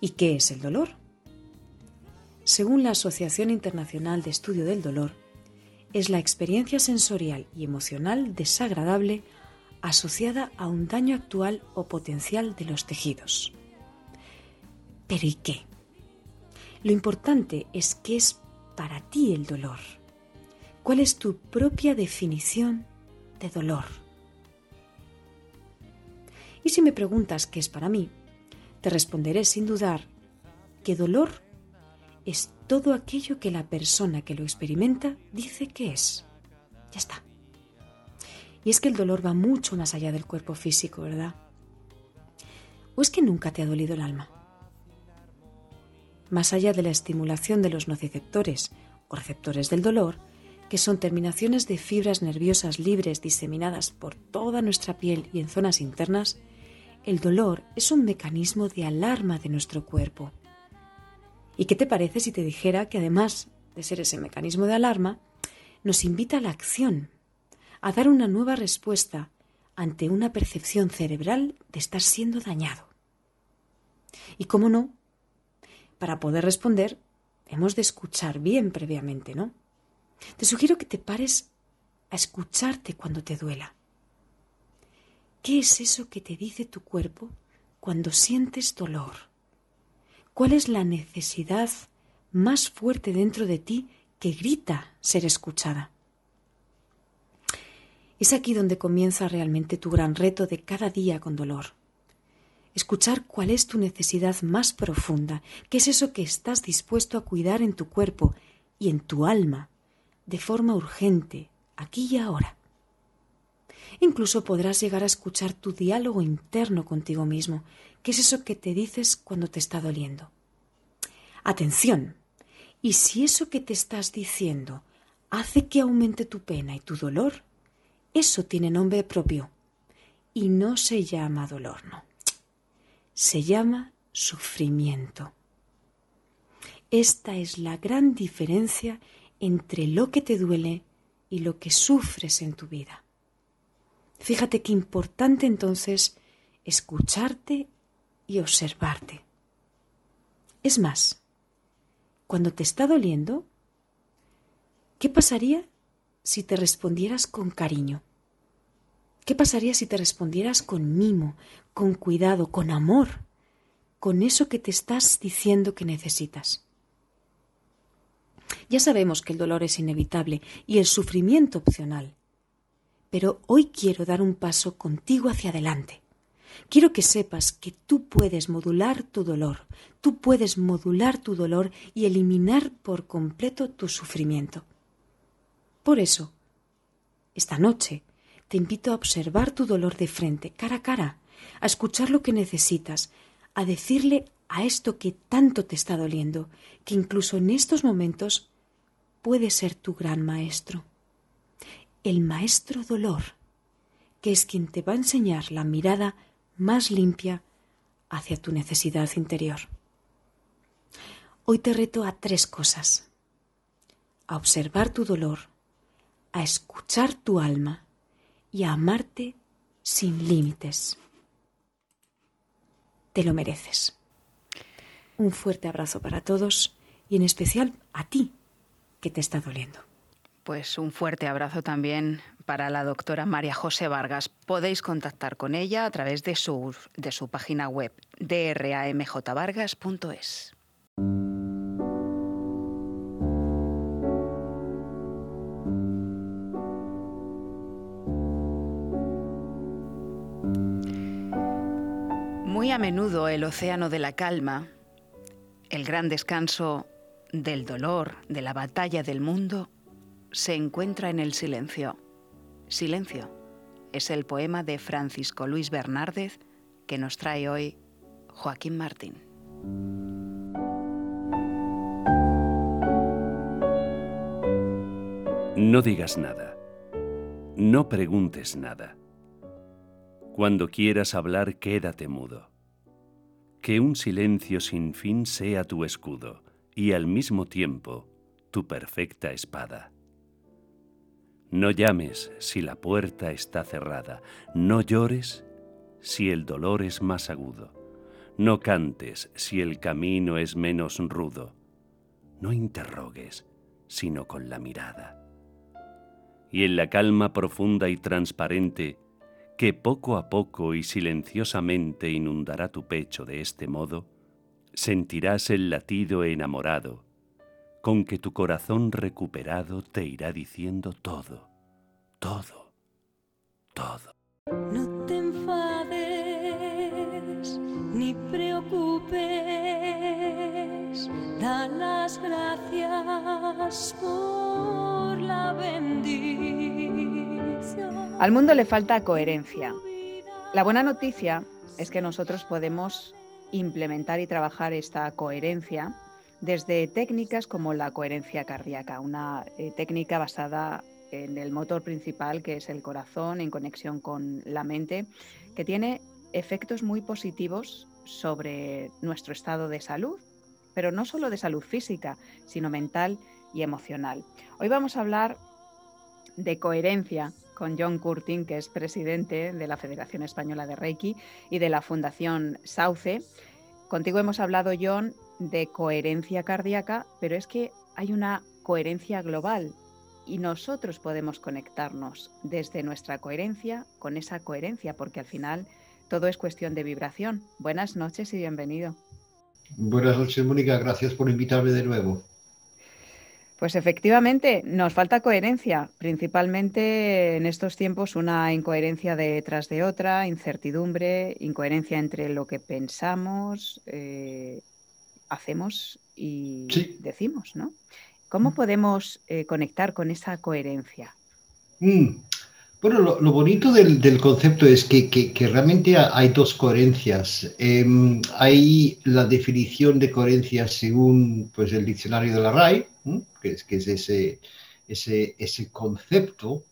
¿Y qué es el dolor? Según la Asociación Internacional de Estudio del Dolor, es la experiencia sensorial y emocional desagradable asociada a un daño actual o potencial de los tejidos. Pero ¿y qué? Lo importante es qué es para ti el dolor. ¿Cuál es tu propia definición de dolor? Y si me preguntas qué es para mí, te responderé sin dudar que dolor es todo aquello que la persona que lo experimenta dice que es. Ya está. Y es que el dolor va mucho más allá del cuerpo físico, ¿verdad? ¿O es que nunca te ha dolido el alma? Más allá de la estimulación de los nociceptores o receptores del dolor, que son terminaciones de fibras nerviosas libres diseminadas por toda nuestra piel y en zonas internas, el dolor es un mecanismo de alarma de nuestro cuerpo. ¿Y qué te parece si te dijera que además de ser ese mecanismo de alarma, nos invita a la acción, a dar una nueva respuesta ante una percepción cerebral de estar siendo dañado? Y cómo no, para poder responder hemos de escuchar bien previamente, ¿no? Te sugiero que te pares a escucharte cuando te duela. ¿Qué es eso que te dice tu cuerpo cuando sientes dolor? ¿Cuál es la necesidad más fuerte dentro de ti que grita ser escuchada? Es aquí donde comienza realmente tu gran reto de cada día con dolor. Escuchar cuál es tu necesidad más profunda, qué es eso que estás dispuesto a cuidar en tu cuerpo y en tu alma, de forma urgente, aquí y ahora. Incluso podrás llegar a escuchar tu diálogo interno contigo mismo, qué es eso que te dices cuando te está doliendo. Atención, y si eso que te estás diciendo hace que aumente tu pena y tu dolor, eso tiene nombre propio y no se llama dolor, no. Se llama sufrimiento. Esta es la gran diferencia entre lo que te duele y lo que sufres en tu vida. Fíjate qué importante entonces escucharte y observarte. Es más, cuando te está doliendo, ¿qué pasaría si te respondieras con cariño? ¿Qué pasaría si te respondieras con mimo, con cuidado, con amor, con eso que te estás diciendo que necesitas? Ya sabemos que el dolor es inevitable y el sufrimiento opcional, pero hoy quiero dar un paso contigo hacia adelante, Quiero que sepas que tú puedes modular tu dolor, tú puedes modular tu dolor y eliminar por completo tu sufrimiento. Por eso, esta noche te invito a observar tu dolor de frente, cara a cara, a escuchar lo que necesitas, a decirle a esto que tanto te está doliendo, que incluso en estos momentos puede ser tu gran maestro. El maestro dolor, que es quien te va a enseñar la mirada más limpia hacia tu necesidad interior. Hoy te reto a tres cosas. A observar tu dolor, a escuchar tu alma y a amarte sin límites. Te lo mereces. Un fuerte abrazo para todos y en especial a ti que te está doliendo. Pues un fuerte abrazo también para la doctora María José Vargas. Podéis contactar con ella a través de su, de su página web dramjvargas.es. a menudo el océano de la calma, el gran descanso del dolor, de la batalla del mundo, se encuentra en el silencio. Silencio es el poema de Francisco Luis Bernárdez que nos trae hoy Joaquín Martín. No digas nada. No preguntes nada. Cuando quieras hablar, quédate mudo. Que un silencio sin fin sea tu escudo y al mismo tiempo tu perfecta espada. No llames si la puerta está cerrada, no llores si el dolor es más agudo, no cantes si el camino es menos rudo, no interrogues sino con la mirada. Y en la calma profunda y transparente, que poco a poco y silenciosamente inundará tu pecho de este modo, sentirás el latido enamorado, con que tu corazón recuperado te irá diciendo todo, todo, todo. No te enfades ni preocupes, da las gracias por la bendición. Al mundo le falta coherencia. La buena noticia es que nosotros podemos implementar y trabajar esta coherencia desde técnicas como la coherencia cardíaca, una eh, técnica basada en el motor principal que es el corazón en conexión con la mente, que tiene efectos muy positivos sobre nuestro estado de salud, pero no solo de salud física, sino mental y emocional. Hoy vamos a hablar de coherencia con John Curtin, que es presidente de la Federación Española de Reiki y de la Fundación Sauce. Contigo hemos hablado, John, de coherencia cardíaca, pero es que hay una coherencia global y nosotros podemos conectarnos desde nuestra coherencia con esa coherencia, porque al final todo es cuestión de vibración. Buenas noches y bienvenido. Buenas noches, Mónica. Gracias por invitarme de nuevo. Pues efectivamente, nos falta coherencia, principalmente en estos tiempos una incoherencia detrás de otra, incertidumbre, incoherencia entre lo que pensamos, eh, hacemos y Sí. decimos, ¿no? ¿Cómo podemos eh, conectar con esa coherencia? Mm. Bueno, lo, bonito del, concepto es que, realmente ha- hay dos coherencias. Em, hay la definición de coherencia según pues, el diccionario de la RAE, ¿m? que es, ese, ese concepto,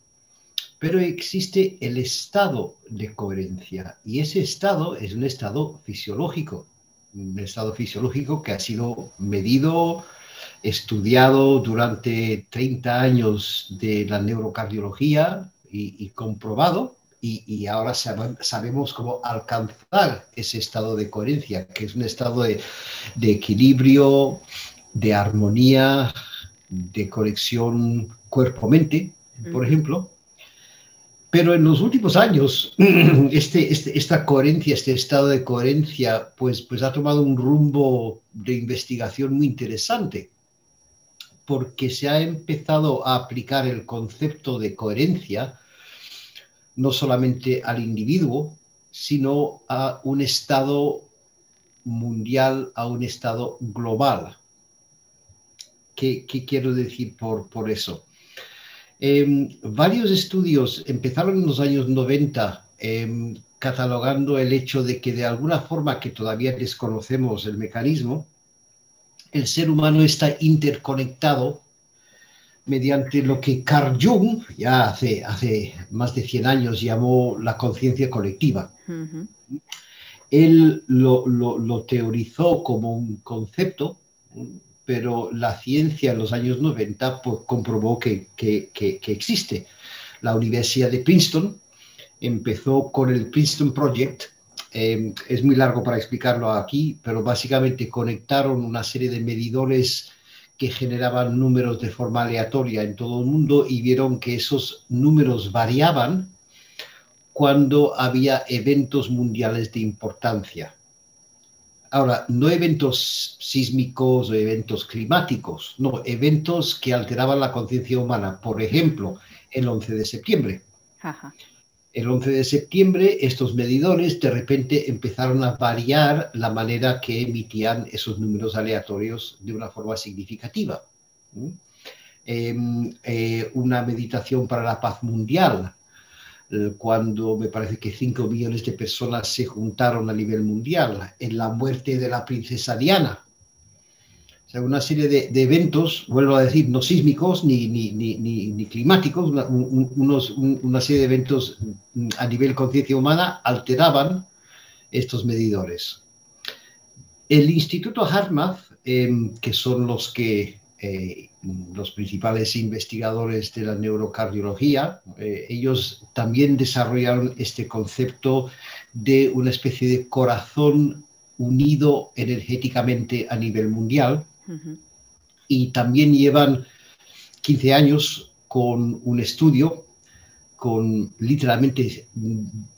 pero existe el estado de coherencia y ese estado es un estado fisiológico, un estado fisiológico que ha sido medido, estudiado durante 30 años de la neurocardiología y, y comprobado, y, y ahora sabe- sabemos cómo alcanzar ese estado de coherencia, que es un estado de, de equilibrio, de armonía, de conexión cuerpo-mente, por ejemplo. Pero en los últimos años, este, este- esta coherencia, este estado de coherencia, pues, pues ha tomado un rumbo de investigación muy interesante, porque se ha empezado a aplicar el concepto de coherencia no solamente al individuo, sino a un estado mundial, a un estado global. ¿Qué, qué quiero decir por, por eso? Eh, varios estudios empezaron en los años 90 eh, catalogando el hecho de que de alguna forma que todavía desconocemos el mecanismo, el ser humano está interconectado mediante lo que Carl Jung, ya hace, hace más de 100 años, llamó la conciencia colectiva. Él lo, lo- lo teorizó como un concepto, pero la ciencia en los años 90 pues, comprobó que, que- que- que existe. La Universidad de Princeton empezó con el Princeton Project. eh, es muy largo para explicarlo aquí, pero básicamente conectaron una serie de medidores que generaban números de forma aleatoria en todo el mundo y vieron que esos números variaban cuando había eventos mundiales de importancia. Ahora, no eventos sísmicos o eventos climáticos, no, eventos que alteraban la conciencia humana. Por ejemplo, el 11 de septiembre. Ajá. El 11 de septiembre estos medidores de repente empezaron a variar la manera que emitían esos números aleatorios de una forma significativa. Em, eh, una meditación para la paz mundial, eh, cuando me parece que 5 millones de personas se juntaron a nivel mundial, en la muerte de la princesa Diana. Una serie de, eventos, vuelvo a decir, no sísmicos ni, ni, ni, ni, climáticos, una, una serie de eventos mm, a nivel conciencia humana alteraban estos medidores. El Instituto Hartmann, em, que son los que eh, los principales investigadores de la neurocardiología, eh, ellos también desarrollaron este concepto de una especie de corazón unido energéticamente a nivel mundial Ujú. y también llevan 15 años con un estudio con literalmente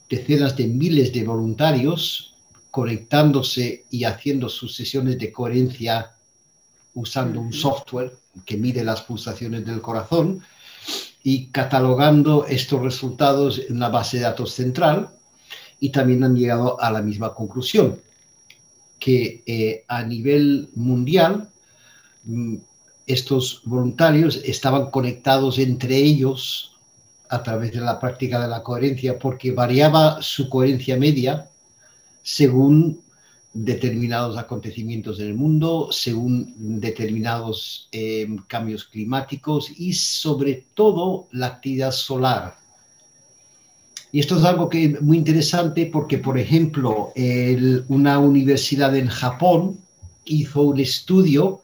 decenas de miles de voluntarios conectándose y haciendo sus sesiones de coherencia usando un software que mide las pulsaciones del corazón y catalogando estos resultados en una base de datos central y también han llegado a la misma conclusión, que eh, a nivel mundial estos voluntarios estaban conectados entre ellos a través de la práctica de la coherencia porque variaba su coherencia media según determinados acontecimientos en el mundo, según determinados eh, cambios climáticos y sobre todo la actividad solar. Y esto es algo que es muy interesante porque, por ejemplo, una universidad en Japón hizo un estudio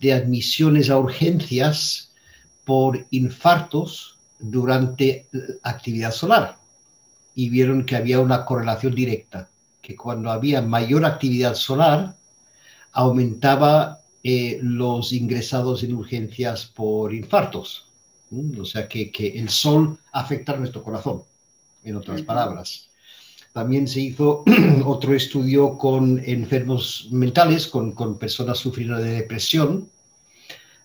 de admisiones a urgencias por infartos durante actividad solar y vieron que había una correlación directa, que cuando había mayor actividad solar aumentaba eh, los ingresados en urgencias por infartos. ¿Mm? O sea que, que el sol afecta a nuestro corazón, en otras palabras. También se hizo otro estudio con enfermos mentales, con, con personas sufriendo de depresión,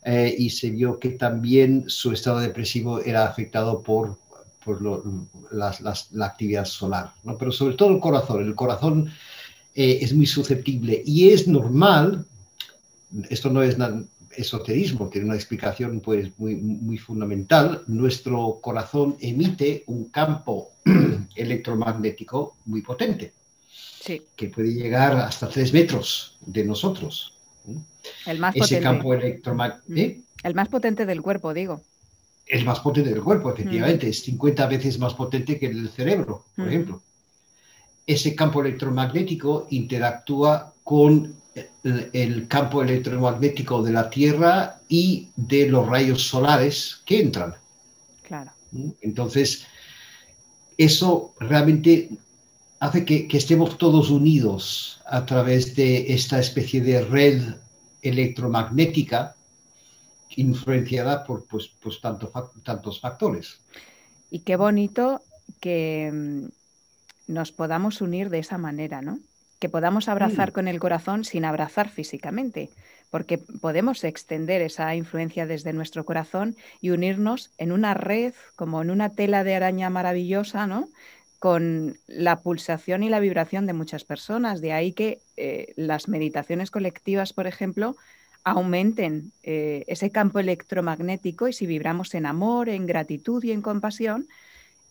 eh, y se vio que también su estado depresivo era afectado por, por las- las- la actividad solar, ¿no? pero sobre todo el corazón. El corazón eh, es muy susceptible y es normal, esto no es esoterismo, tiene una explicación pues, muy, muy fundamental, nuestro corazón emite un campo electromagnético muy potente, Sí, que puede llegar hasta tres metros de nosotros. el más Ese potente. campo electromagnético El más potente del cuerpo, digo. es más potente del cuerpo, efectivamente, es 50 veces más potente que el cerebro, por Ujú. ejemplo. Ese campo electromagnético interactúa con el, campo electromagnético de la Tierra y de los rayos solares que entran. Claro. ¿Mm? Entonces, eso realmente hace que, que estemos todos unidos a través de esta especie de red electromagnética influenciada por pues, pues tanto tantos factores. Y qué bonito que mm, nos podamos unir de esa manera, ¿no? Que podamos abrazar Mm. con el corazón sin abrazar físicamente, porque podemos extender esa influencia desde nuestro corazón y unirnos en una red, como en una tela de araña maravillosa, ¿no? con la pulsación y la vibración de muchas personas. De ahí que eh, las meditaciones colectivas, por ejemplo, aumenten eh, ese campo electromagnético y si vibramos en amor, en gratitud y en compasión,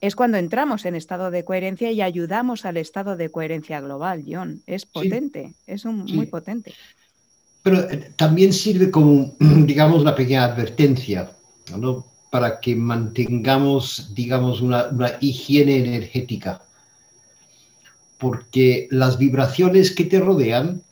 es cuando entramos en estado de coherencia y ayudamos al estado de coherencia global, John. Es potente, es un, muy potente. Pero eh, también sirve como, digamos, una pequeña advertencia, ¿no? Para que mantengamos, digamos, una, una higiene energética. Porque las vibraciones que te rodean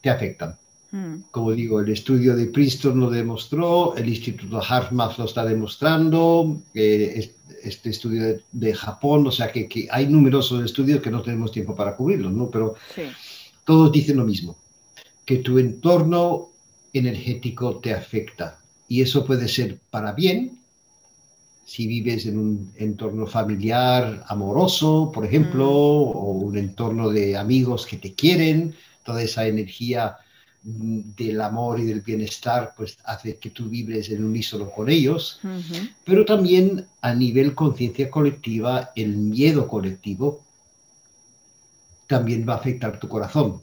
te afectan. Mm. Como digo, el estudio de Princeton lo demostró, el Instituto HeartMath lo está demostrando, eh, es- este estudio de, de Japón, o sea que, que hay numerosos estudios que no tenemos tiempo para cubrirlos, ¿no? Pero Sí. todos dicen lo mismo, que tu entorno energético te afecta. Y eso puede ser para bien, si vives en un entorno familiar amoroso, por ejemplo, o un entorno de amigos que te quieren, toda esa energía mm, del amor y del bienestar, pues hace que tú vibres en unísono con ellos, pero también a nivel conciencia colectiva, el miedo colectivo también va a afectar tu corazón,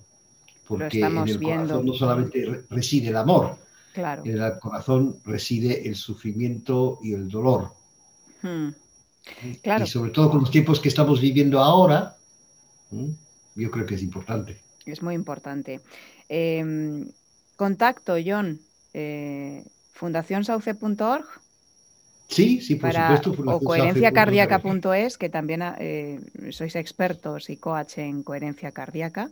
porque en el viendo. corazón no solamente re- reside el amor, Claro. en el corazón reside el sufrimiento y el dolor. Mm. Claro. Y sobre todo con los tiempos que estamos viviendo ahora, yo creo que es importante. Es muy importante. Eh, contacto, John, eh, fundacionsauce.org Sí, sí, por para, supuesto. o coherenciacardíaca.es, que también eh, sois expertos y coach en coherencia cardíaca,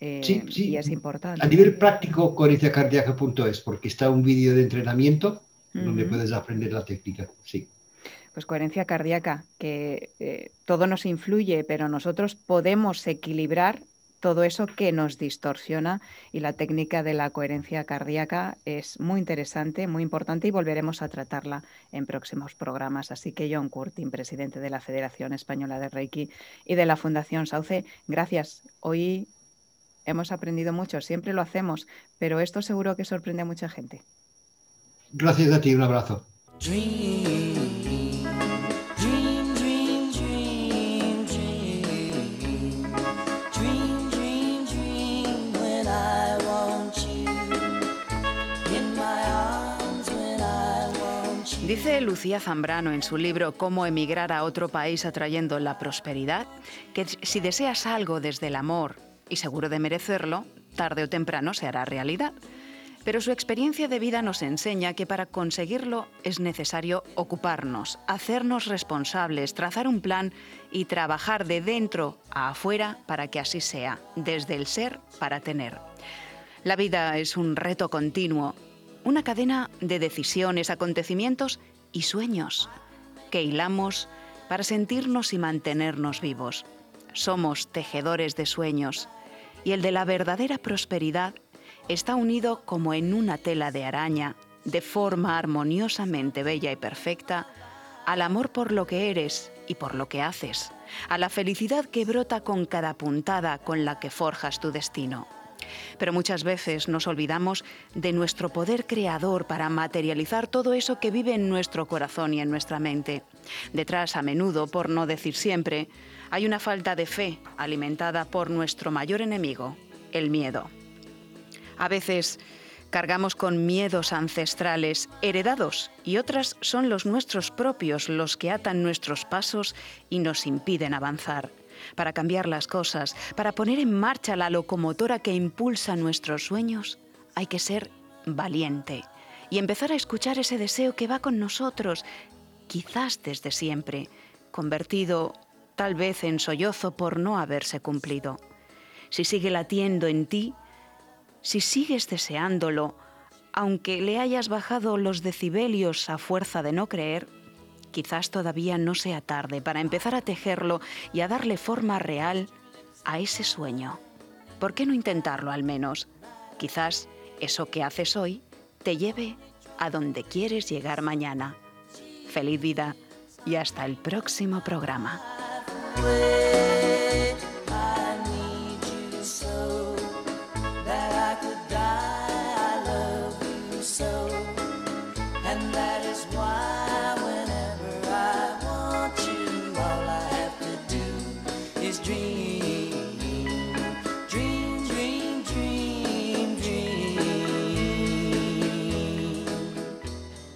eh, Sí, sí. y es importante. A nivel práctico, coherenciacardíaca.es, porque está un vídeo de entrenamiento donde puedes aprender la técnica. Sí. Pues coherencia cardíaca, que eh, todo nos influye, pero nosotros podemos equilibrar todo eso que nos distorsiona y la técnica de la coherencia cardíaca es muy interesante, muy importante y volveremos a tratarla en próximos programas. Así que John Curtin, presidente de la Federación Española de Reiki y de la Fundación Sauce, gracias. Hoy hemos aprendido mucho, siempre lo hacemos, pero esto seguro que sorprende a mucha gente. Gracias a ti, un abrazo. Dream, Dice Lucía Zambrano en su libro Cómo emigrar a otro país atrayendo la prosperidad, que si deseas algo desde el amor y seguro de merecerlo, tarde o temprano se hará realidad. Pero su experiencia de vida nos enseña que para conseguirlo es necesario ocuparnos, hacernos responsables, trazar un plan y trabajar de dentro a afuera para que así sea, desde el ser para tener. La vida es un reto continuo, una cadena de decisiones, acontecimientos y sueños que hilamos para sentirnos y mantenernos vivos. Somos tejedores de sueños y el de la verdadera prosperidad está unido como en una tela de araña, de forma armoniosamente bella y perfecta, al amor por lo que eres y por lo que haces, a la felicidad que brota con cada puntada con la que forjas tu destino. Pero muchas veces nos olvidamos de nuestro poder creador para materializar todo eso que vive en nuestro corazón y en nuestra mente. Detrás, a menudo, por no decir siempre, hay una falta de fe alimentada por nuestro mayor enemigo, el miedo. A veces cargamos con miedos ancestrales heredados y otras son los nuestros propios los que atan nuestros pasos y nos impiden avanzar. Para cambiar las cosas, para poner en marcha la locomotora que impulsa nuestros sueños, hay que ser valiente y empezar a escuchar ese deseo que va con nosotros, quizás desde siempre, convertido tal vez en sollozo por no haberse cumplido. Si sigue latiendo en ti, si sigues deseándolo, aunque le hayas bajado los decibelios a fuerza de no creer, quizás todavía no sea tarde para empezar a tejerlo y a darle forma real a ese sueño. ¿Por qué no intentarlo al menos? Quizás eso que haces hoy te lleve a donde quieres llegar mañana. Feliz vida y hasta el próximo programa.